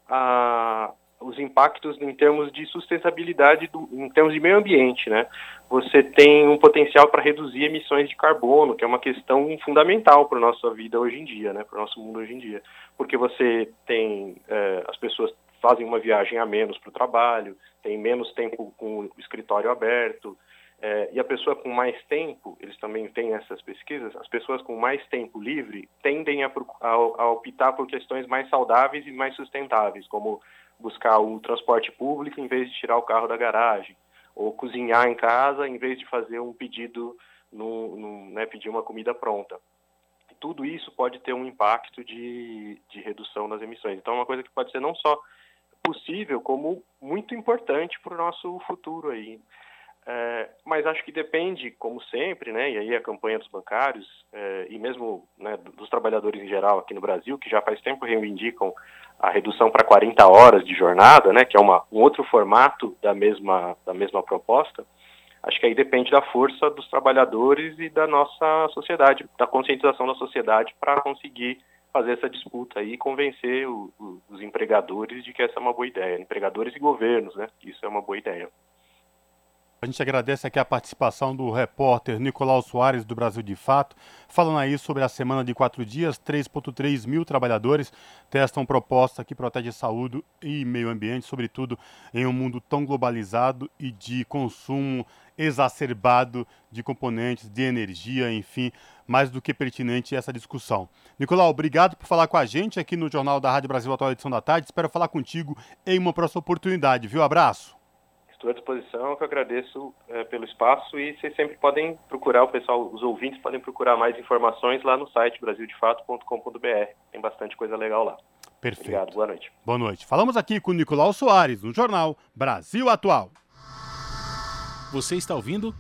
[SPEAKER 37] a, os impactos em termos de sustentabilidade, do, em termos de meio ambiente, né? Você tem um potencial para reduzir emissões de carbono, que é uma questão fundamental para a nossa vida hoje em dia, né? Para o nosso mundo hoje em dia, porque você tem é, as pessoas fazem uma viagem a menos para o trabalho, tem menos tempo com o escritório aberto, é, e a pessoa com mais tempo, eles também têm essas pesquisas, as pessoas com mais tempo livre tendem a, a, a optar por questões mais saudáveis e mais sustentáveis, como buscar o transporte público em vez de tirar o carro da garagem, ou cozinhar em casa em vez de fazer um pedido, no, no né, pedir uma comida pronta. tudo isso pode ter um impacto de, de redução nas emissões. Então, é uma coisa que pode ser não só possível, como muito importante para o nosso futuro aí. É, mas acho que depende, como sempre, né, e aí a campanha dos bancários é, e mesmo né, dos trabalhadores em geral aqui no Brasil, que já faz tempo reivindicam a redução para 40 horas de jornada, né, que é uma, um outro formato da mesma, da mesma proposta, acho que aí depende da força dos trabalhadores e da nossa sociedade, da conscientização da sociedade para conseguir fazer essa disputa aí e convencer o, o, os empregadores de que essa é uma boa ideia, empregadores e governos, né, isso é uma boa ideia.
[SPEAKER 3] A gente agradece aqui a participação do repórter Nicolau Soares, do Brasil de Fato, falando aí sobre a semana de quatro dias. 3,3 mil trabalhadores testam proposta que protege saúde e meio ambiente, sobretudo em um mundo tão globalizado e de consumo exacerbado de componentes, de energia, enfim, mais do que pertinente essa discussão. Nicolau, obrigado por falar com a gente aqui no Jornal da Rádio Brasil Atual Edição da Tarde. Espero falar contigo em uma próxima oportunidade, viu? Abraço.
[SPEAKER 37] Estou à disposição, que eu agradeço é, pelo espaço e vocês sempre podem procurar, o pessoal, os ouvintes podem procurar mais informações lá no site brasildefato.com.br. Tem bastante coisa legal lá.
[SPEAKER 3] Perfeito.
[SPEAKER 37] Obrigado, boa noite.
[SPEAKER 3] Boa noite. Falamos aqui com Nicolau Soares, no jornal Brasil Atual.
[SPEAKER 2] Você está ouvindo?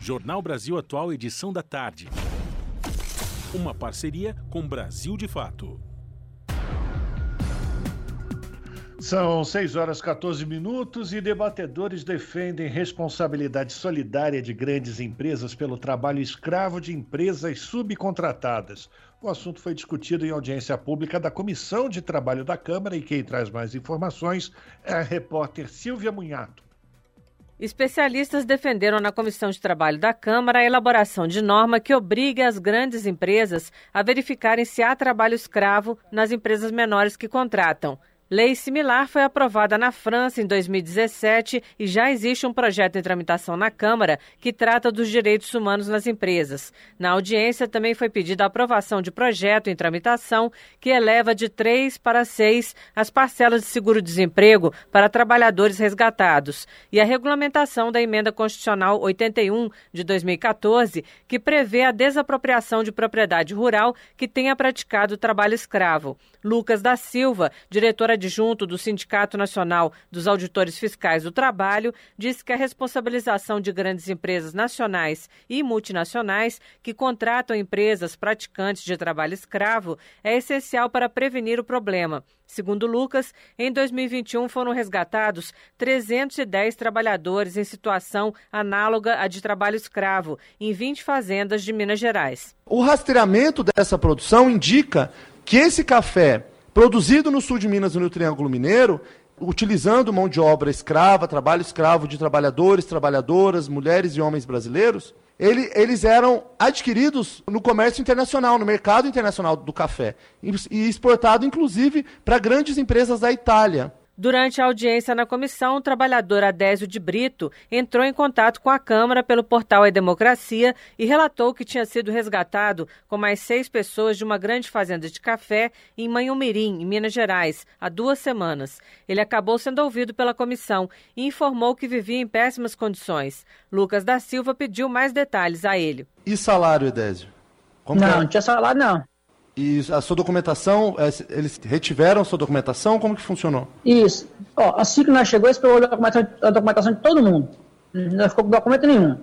[SPEAKER 2] Jornal Brasil Atual, edição da tarde. Uma parceria com Brasil de Fato.
[SPEAKER 1] São 6 horas 14 minutos e debatedores defendem responsabilidade solidária de grandes empresas pelo trabalho escravo de empresas subcontratadas. O assunto foi discutido em audiência pública da Comissão de Trabalho da Câmara e quem traz mais informações é a repórter Silvia Munhato.
[SPEAKER 38] Especialistas defenderam na Comissão de Trabalho da Câmara a elaboração de norma que obrigue as grandes empresas a verificarem se há trabalho escravo nas empresas menores que contratam. Lei similar foi aprovada na França em 2017 e já existe um projeto em tramitação na Câmara que trata dos direitos humanos nas empresas. Na audiência também foi pedida a aprovação de projeto em tramitação que eleva de três para seis as parcelas de seguro-desemprego para trabalhadores resgatados e a regulamentação da emenda constitucional 81 de 2014 que prevê a desapropriação de propriedade rural que tenha praticado trabalho escravo. Lucas da Silva, diretor adjunto do Sindicato Nacional dos Auditores Fiscais do Trabalho, disse que a responsabilização de grandes empresas nacionais e multinacionais que contratam empresas praticantes de trabalho escravo é essencial para prevenir o problema. Segundo Lucas, em 2021 foram resgatados 310 trabalhadores em situação análoga à de trabalho escravo em 20 fazendas de Minas Gerais.
[SPEAKER 39] O rastreamento dessa produção indica que esse café produzido no sul de Minas e no Triângulo Mineiro, utilizando mão de obra escrava, trabalho escravo de trabalhadores, trabalhadoras, mulheres e homens brasileiros, ele, eles eram adquiridos no comércio internacional, no mercado internacional do café, e exportado inclusive para grandes empresas da Itália.
[SPEAKER 38] Durante a audiência na comissão, o trabalhador Adésio de Brito entrou em contato com a Câmara pelo portal E Democracia e relatou que tinha sido resgatado com mais seis pessoas de uma grande fazenda de café em Manhumirim, em Minas Gerais, há duas semanas. Ele acabou sendo ouvido pela comissão e informou que vivia em péssimas condições. Lucas da Silva pediu mais detalhes a ele.
[SPEAKER 39] E salário, Edésio?
[SPEAKER 40] Como não, não tinha salário não.
[SPEAKER 39] E a sua documentação, é, eles retiveram a sua documentação? Como que funcionou?
[SPEAKER 40] Isso. Ó, assim que nós chegou, eles pegou a documentação, a documentação de todo mundo. Não ficou com documento nenhum.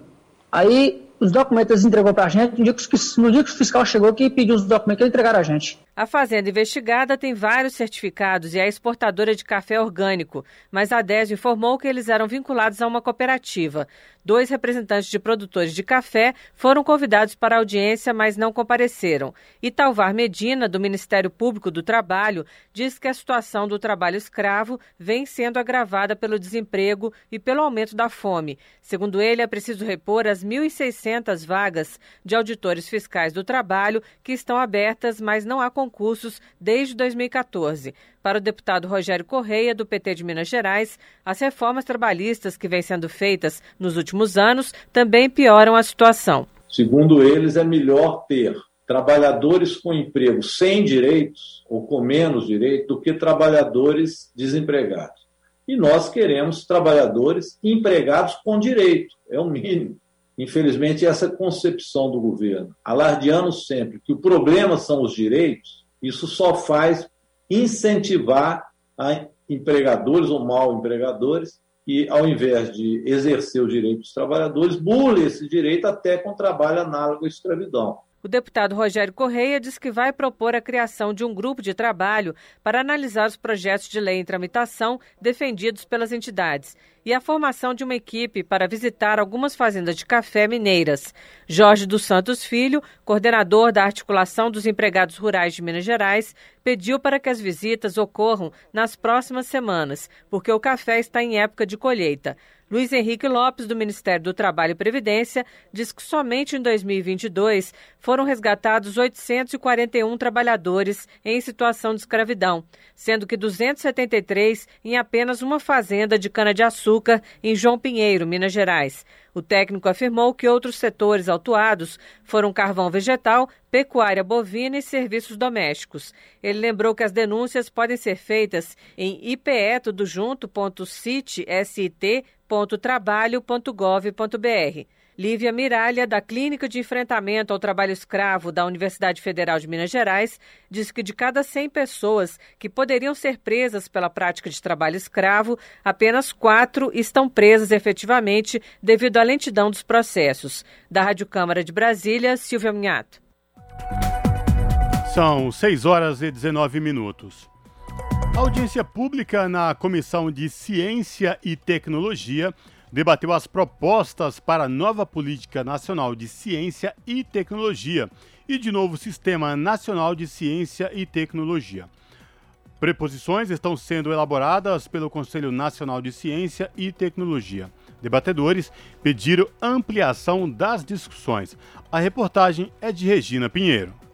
[SPEAKER 40] Aí os documentos eles entregou para a gente no dia, que, no dia que o fiscal chegou que pediu os documentos eles entregaram a gente.
[SPEAKER 38] A fazenda investigada tem vários certificados e é exportadora de café orgânico, mas a DES informou que eles eram vinculados a uma cooperativa. Dois representantes de produtores de café foram convidados para a audiência, mas não compareceram. E Talvar Medina, do Ministério Público do Trabalho, diz que a situação do trabalho escravo vem sendo agravada pelo desemprego e pelo aumento da fome. Segundo ele, é preciso repor as 1.600 vagas de auditores fiscais do trabalho que estão abertas, mas não há concursos desde 2014. Para o deputado Rogério Correia, do PT de Minas Gerais, as reformas trabalhistas que vêm sendo feitas nos últimos anos também pioram a situação.
[SPEAKER 41] Segundo eles, é melhor ter trabalhadores com emprego sem direitos ou com menos direitos do que trabalhadores desempregados. E nós queremos trabalhadores empregados com direito, é o mínimo. Infelizmente, essa concepção do governo, alardeando sempre que o problema são os direitos, isso só faz incentivar a empregadores ou mal empregadores que, ao invés de exercer o direito dos trabalhadores, burle esse direito até com trabalho análogo à escravidão.
[SPEAKER 38] O deputado Rogério Correia diz que vai propor a criação de um grupo de trabalho para analisar os projetos de lei em tramitação defendidos pelas entidades e a formação de uma equipe para visitar algumas fazendas de café mineiras. Jorge dos Santos Filho, coordenador da Articulação dos Empregados Rurais de Minas Gerais, pediu para que as visitas ocorram nas próximas semanas, porque o café está em época de colheita. Luiz Henrique Lopes, do Ministério do Trabalho e Previdência, diz que somente em 2022 foram resgatados 841 trabalhadores em situação de escravidão, sendo que 273 em apenas uma fazenda de cana-de-açúcar em João Pinheiro, Minas Gerais. O técnico afirmou que outros setores autuados foram carvão vegetal, pecuária bovina e serviços domésticos. Ele lembrou que as denúncias podem ser feitas em ipe.junto.sit.trabalho.gov.br. Lívia Miralha, da Clínica de Enfrentamento ao Trabalho Escravo da Universidade Federal de Minas Gerais, diz que de cada 100 pessoas que poderiam ser presas pela prática de trabalho escravo, apenas quatro estão presas efetivamente devido à lentidão dos processos. Da Rádio Câmara de Brasília, Silvia Minhato.
[SPEAKER 3] São 6 horas e 19 minutos. A audiência pública na Comissão de Ciência e Tecnologia debateu as propostas para a nova Política Nacional de Ciência e Tecnologia e de novo Sistema Nacional de Ciência e Tecnologia. Preposições estão sendo elaboradas pelo Conselho Nacional de Ciência e Tecnologia. Debatedores pediram ampliação das discussões. A reportagem é de Regina Pinheiro.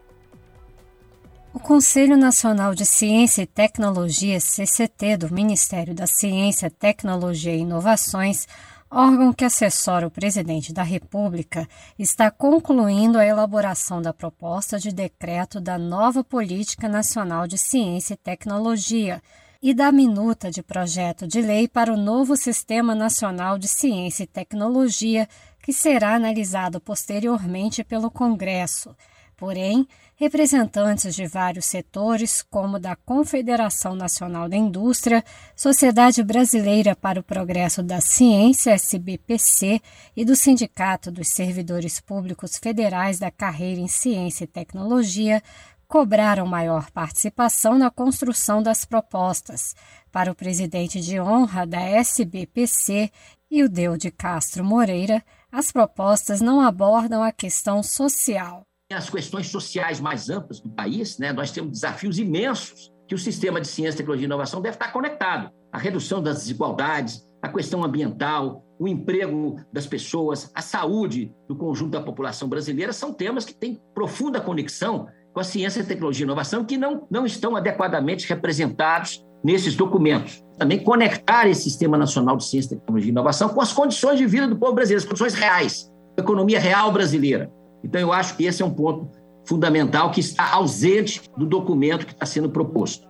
[SPEAKER 42] O Conselho Nacional de Ciência e Tecnologia, CCT, do Ministério da Ciência, Tecnologia e Inovações, órgão que assessora o presidente da República, está concluindo a elaboração da proposta de decreto da nova Política Nacional de Ciência e Tecnologia e da minuta de projeto de lei para o novo Sistema Nacional de Ciência e Tecnologia, que será analisado posteriormente pelo Congresso. Porém, representantes de vários setores, como da Confederação Nacional da Indústria, Sociedade Brasileira para o Progresso da Ciência, SBPC, e do Sindicato dos Servidores Públicos Federais da Carreira em Ciência e Tecnologia, cobraram maior participação na construção das propostas. Para o presidente de honra da SBPC, Ildeu de Castro Moreira, as propostas não abordam a questão social
[SPEAKER 43] as questões sociais mais amplas do país, né? nós temos desafios imensos que o sistema de ciência, tecnologia e inovação deve estar conectado. A redução das desigualdades, a questão ambiental, o emprego das pessoas, a saúde do conjunto da população brasileira são temas que têm profunda conexão com a ciência, tecnologia e inovação que não, não estão adequadamente representados nesses documentos. Também conectar esse Sistema Nacional de Ciência, Tecnologia e Inovação com as condições de vida do povo brasileiro, as condições reais, a economia real brasileira. Então, eu acho que esse é um ponto fundamental que está ausente do documento que está sendo proposto.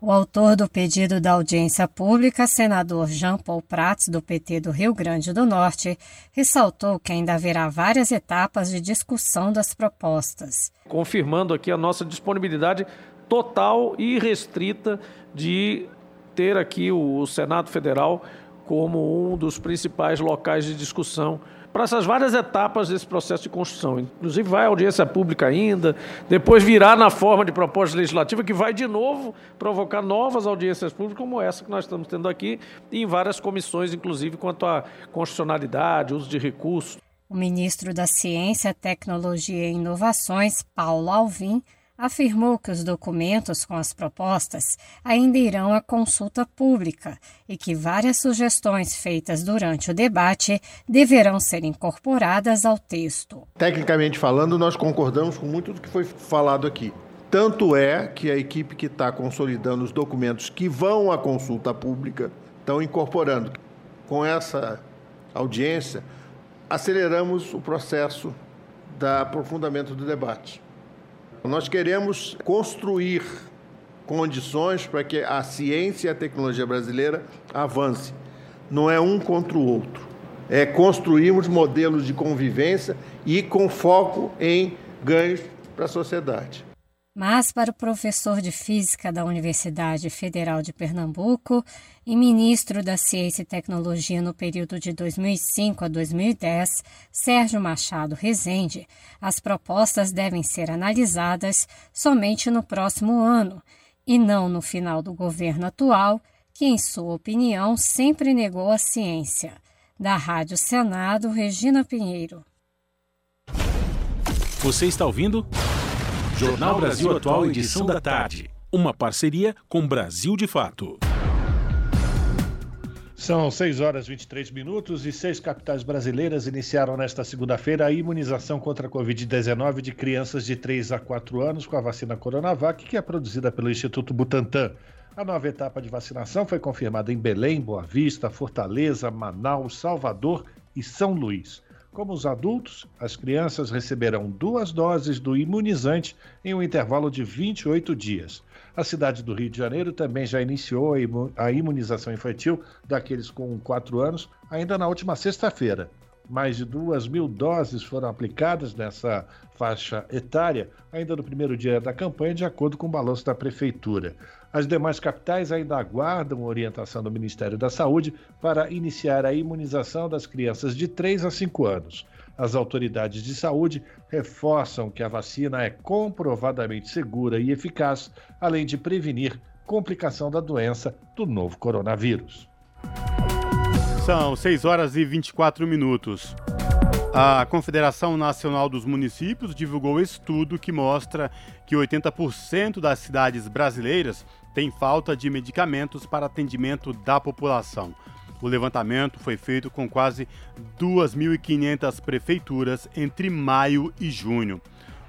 [SPEAKER 42] O autor do pedido da audiência pública, senador Jean Paul Prats, do PT do Rio Grande do Norte, ressaltou que ainda haverá várias etapas de discussão das propostas.
[SPEAKER 44] Confirmando aqui a nossa disponibilidade total e restrita de ter aqui o Senado Federal como um dos principais locais de discussão para essas várias etapas desse processo de construção. Inclusive, vai à audiência pública ainda, depois virá na forma de proposta legislativa, que vai de novo provocar novas audiências públicas, como essa que nós estamos tendo aqui, e em várias comissões, inclusive quanto à constitucionalidade, uso de recursos.
[SPEAKER 42] O ministro da Ciência, Tecnologia e Inovações, Paulo Alvim, afirmou que os documentos com as propostas ainda irão à consulta pública e que várias sugestões feitas durante o debate deverão ser incorporadas ao texto.
[SPEAKER 45] Tecnicamente falando, nós concordamos com muito do que foi falado aqui. Tanto é que a equipe que está consolidando os documentos que vão à consulta pública estão incorporando. Com essa audiência, aceleramos o processo do aprofundamento do debate. Nós queremos construir condições para que a ciência e a tecnologia brasileira avance. Não é um contra o outro. é, construirmos modelos de convivência e com foco em ganhos para a sociedade.
[SPEAKER 42] Mas, para o professor de Física da Universidade Federal de Pernambuco e ministro da Ciência e Tecnologia no período de 2005 a 2010, Sérgio Machado Rezende, as propostas devem ser analisadas somente no próximo ano e não no final do governo atual, que, em sua opinião, sempre negou a ciência. Da Rádio Senado, Regina Pinheiro.
[SPEAKER 2] Você está ouvindo? Jornal Brasil Atual, edição da tarde. Uma parceria com Brasil de Fato.
[SPEAKER 1] São 6 horas e 23 minutos e seis capitais brasileiras iniciaram nesta segunda-feira a imunização contra a Covid-19 de crianças de 3 a 4 anos com a vacina Coronavac, que é produzida pelo Instituto Butantan. A nova etapa de vacinação foi confirmada em Belém, Boa Vista, Fortaleza, Manaus, Salvador e São Luís. Como os adultos, as crianças receberão duas doses do imunizante em um intervalo de 28 dias. A cidade do Rio de Janeiro também já iniciou a imunização infantil daqueles com 4 anos ainda na última sexta-feira. Mais de duas mil doses foram aplicadas nessa faixa etária ainda no primeiro dia da campanha, de acordo com o balanço da Prefeitura. As demais capitais ainda aguardam orientação do Ministério da Saúde para iniciar a imunização das crianças de 3 a 5 anos. As autoridades de saúde reforçam que a vacina é comprovadamente segura e eficaz, além de prevenir complicação da doença do novo coronavírus.
[SPEAKER 3] São 6 horas e 24 minutos. A Confederação Nacional dos Municípios divulgou estudo que mostra que 80% das cidades brasileiras tem falta de medicamentos para atendimento da população. O levantamento foi feito com quase 2.500 prefeituras entre maio e junho.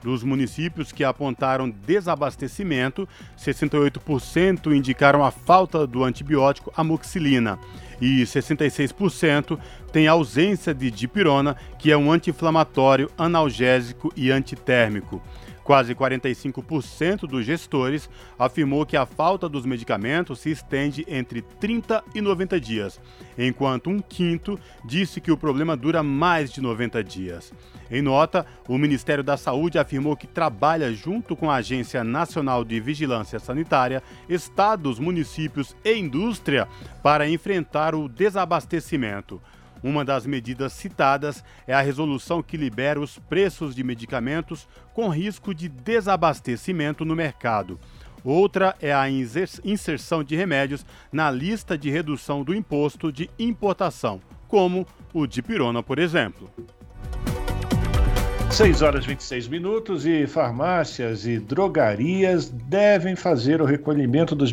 [SPEAKER 3] Dos municípios que apontaram desabastecimento, 68% indicaram a falta do antibiótico amoxicilina e 66% têm ausência de dipirona, que é um anti-inflamatório, analgésico e antitérmico. Quase 45% dos gestores afirmou que a falta dos medicamentos se estende entre 30 e 90 dias, enquanto um quinto disse que o problema dura mais de 90 dias. Em nota, o Ministério da Saúde afirmou que trabalha junto com a Agência Nacional de Vigilância Sanitária, estados, municípios e indústria para enfrentar o desabastecimento. Uma das medidas citadas é a resolução que libera os preços de medicamentos com risco de desabastecimento no mercado. Outra é a inserção de remédios na lista de redução do imposto de importação, como o dipirona, por exemplo.
[SPEAKER 1] 6 horas e 26 minutos e farmácias e drogarias devem fazer o recolhimento dos,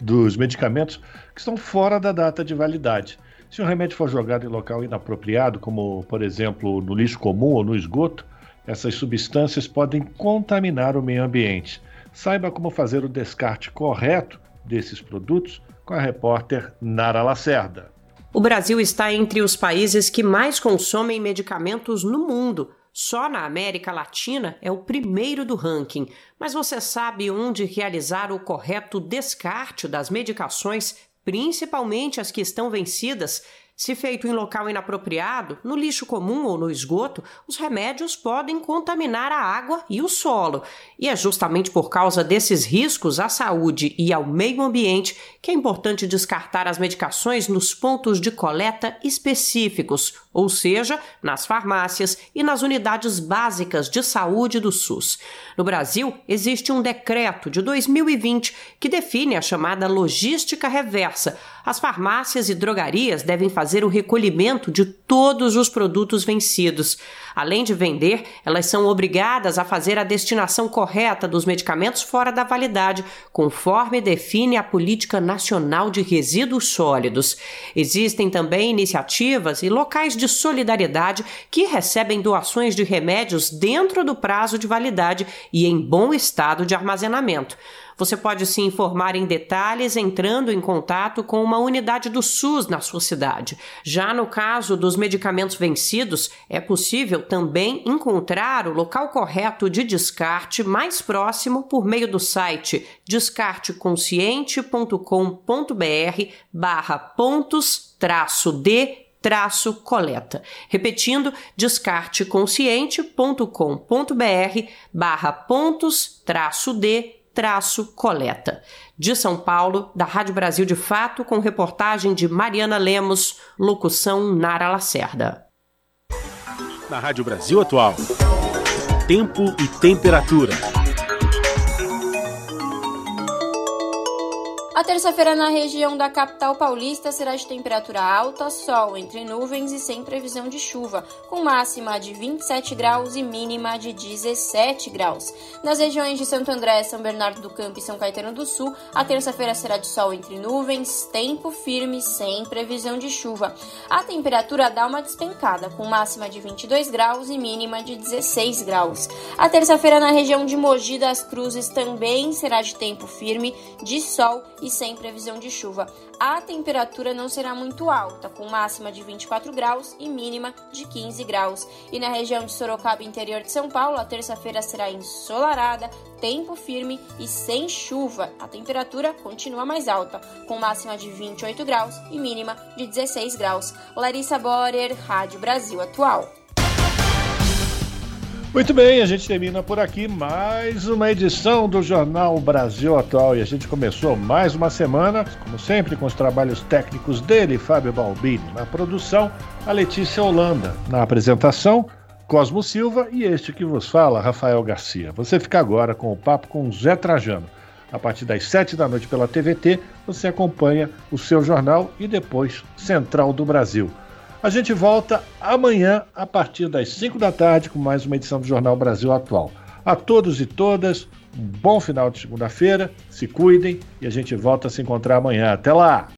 [SPEAKER 1] dos medicamentos que estão fora da data de validade. Se o remédio for jogado em local inapropriado, como por exemplo no lixo comum ou no esgoto, essas substâncias podem contaminar o meio ambiente. Saiba como fazer o descarte correto desses produtos com a repórter Nara Lacerda.
[SPEAKER 46] O Brasil está entre os países que mais consomem medicamentos no mundo. Só na América Latina é o primeiro do ranking. Mas você sabe onde realizar o correto descarte das medicações principalmente as que estão vencidas, se feito em local inapropriado, no lixo comum ou no esgoto, os remédios podem contaminar a água e o solo. E é justamente por causa desses riscos à saúde e ao meio ambiente que é importante descartar as medicações nos pontos de coleta específicos, ou seja, nas farmácias e nas unidades básicas de saúde do SUS. No Brasil, existe um decreto de 2020 que define a chamada logística reversa. As farmácias e drogarias devem fazer o recolhimento de todos os produtos vencidos. Além de vender, elas são obrigadas a fazer a destinação correta dos medicamentos fora da validade, conforme define a Política Nacional de Resíduos Sólidos. Existem também iniciativas e locais de solidariedade que recebem doações de remédios dentro do prazo de validade e em bom estado de armazenamento. Você pode se informar em detalhes entrando em contato com uma unidade do SUS na sua cidade. Já no caso dos medicamentos vencidos, é possível também encontrar o local correto de descarte mais próximo por meio do site descarteconsciente.com.br barra pontos traço de traço coleta. Repetindo, descarteconsciente.com.br barra pontos traço D traço coleta. De São Paulo, da Rádio Brasil de Fato, com reportagem de Mariana Lemos, locução Nara Lacerda.
[SPEAKER 2] Na Rádio Brasil Atual, tempo e temperatura.
[SPEAKER 4] A terça-feira na região da capital paulista será de temperatura alta, sol entre nuvens e sem previsão de chuva, com máxima de 27 graus e mínima de 17 graus. Nas regiões de Santo André, São Bernardo do Campo e São Caetano do Sul, a terça-feira será de sol entre nuvens, tempo firme sem previsão de chuva. A temperatura dá uma despencada, com máxima de 22 graus e mínima de 16 graus. A terça-feira na região de Mogi das Cruzes também será de tempo firme, de sol e sem previsão de chuva. A temperatura não será muito alta, com máxima de 24 graus e mínima de 15 graus. E na região de Sorocaba, interior de São Paulo, a terça-feira será ensolarada, tempo firme e sem chuva. A temperatura continua mais alta, com máxima de 28 graus e mínima de 16 graus. Larissa Borer, Rádio Brasil Atual.
[SPEAKER 1] Muito bem, a gente termina por aqui mais uma edição do Jornal Brasil Atual e a gente começou mais uma semana, como sempre, com os trabalhos técnicos dele, Fábio Balbini, na produção, a Letícia Holanda, na apresentação, Cosmo Silva e este que vos fala, Rafael Garcia. Você fica agora com o papo com Zé Trajano. A partir das sete da noite pela TVT, você acompanha o seu jornal e depois Central do Brasil. A gente volta amanhã a partir das 5 da tarde com mais uma edição do Jornal Brasil Atual. A todos e todas, um bom final de segunda-feira, se cuidem e a gente volta a se encontrar amanhã. Até lá!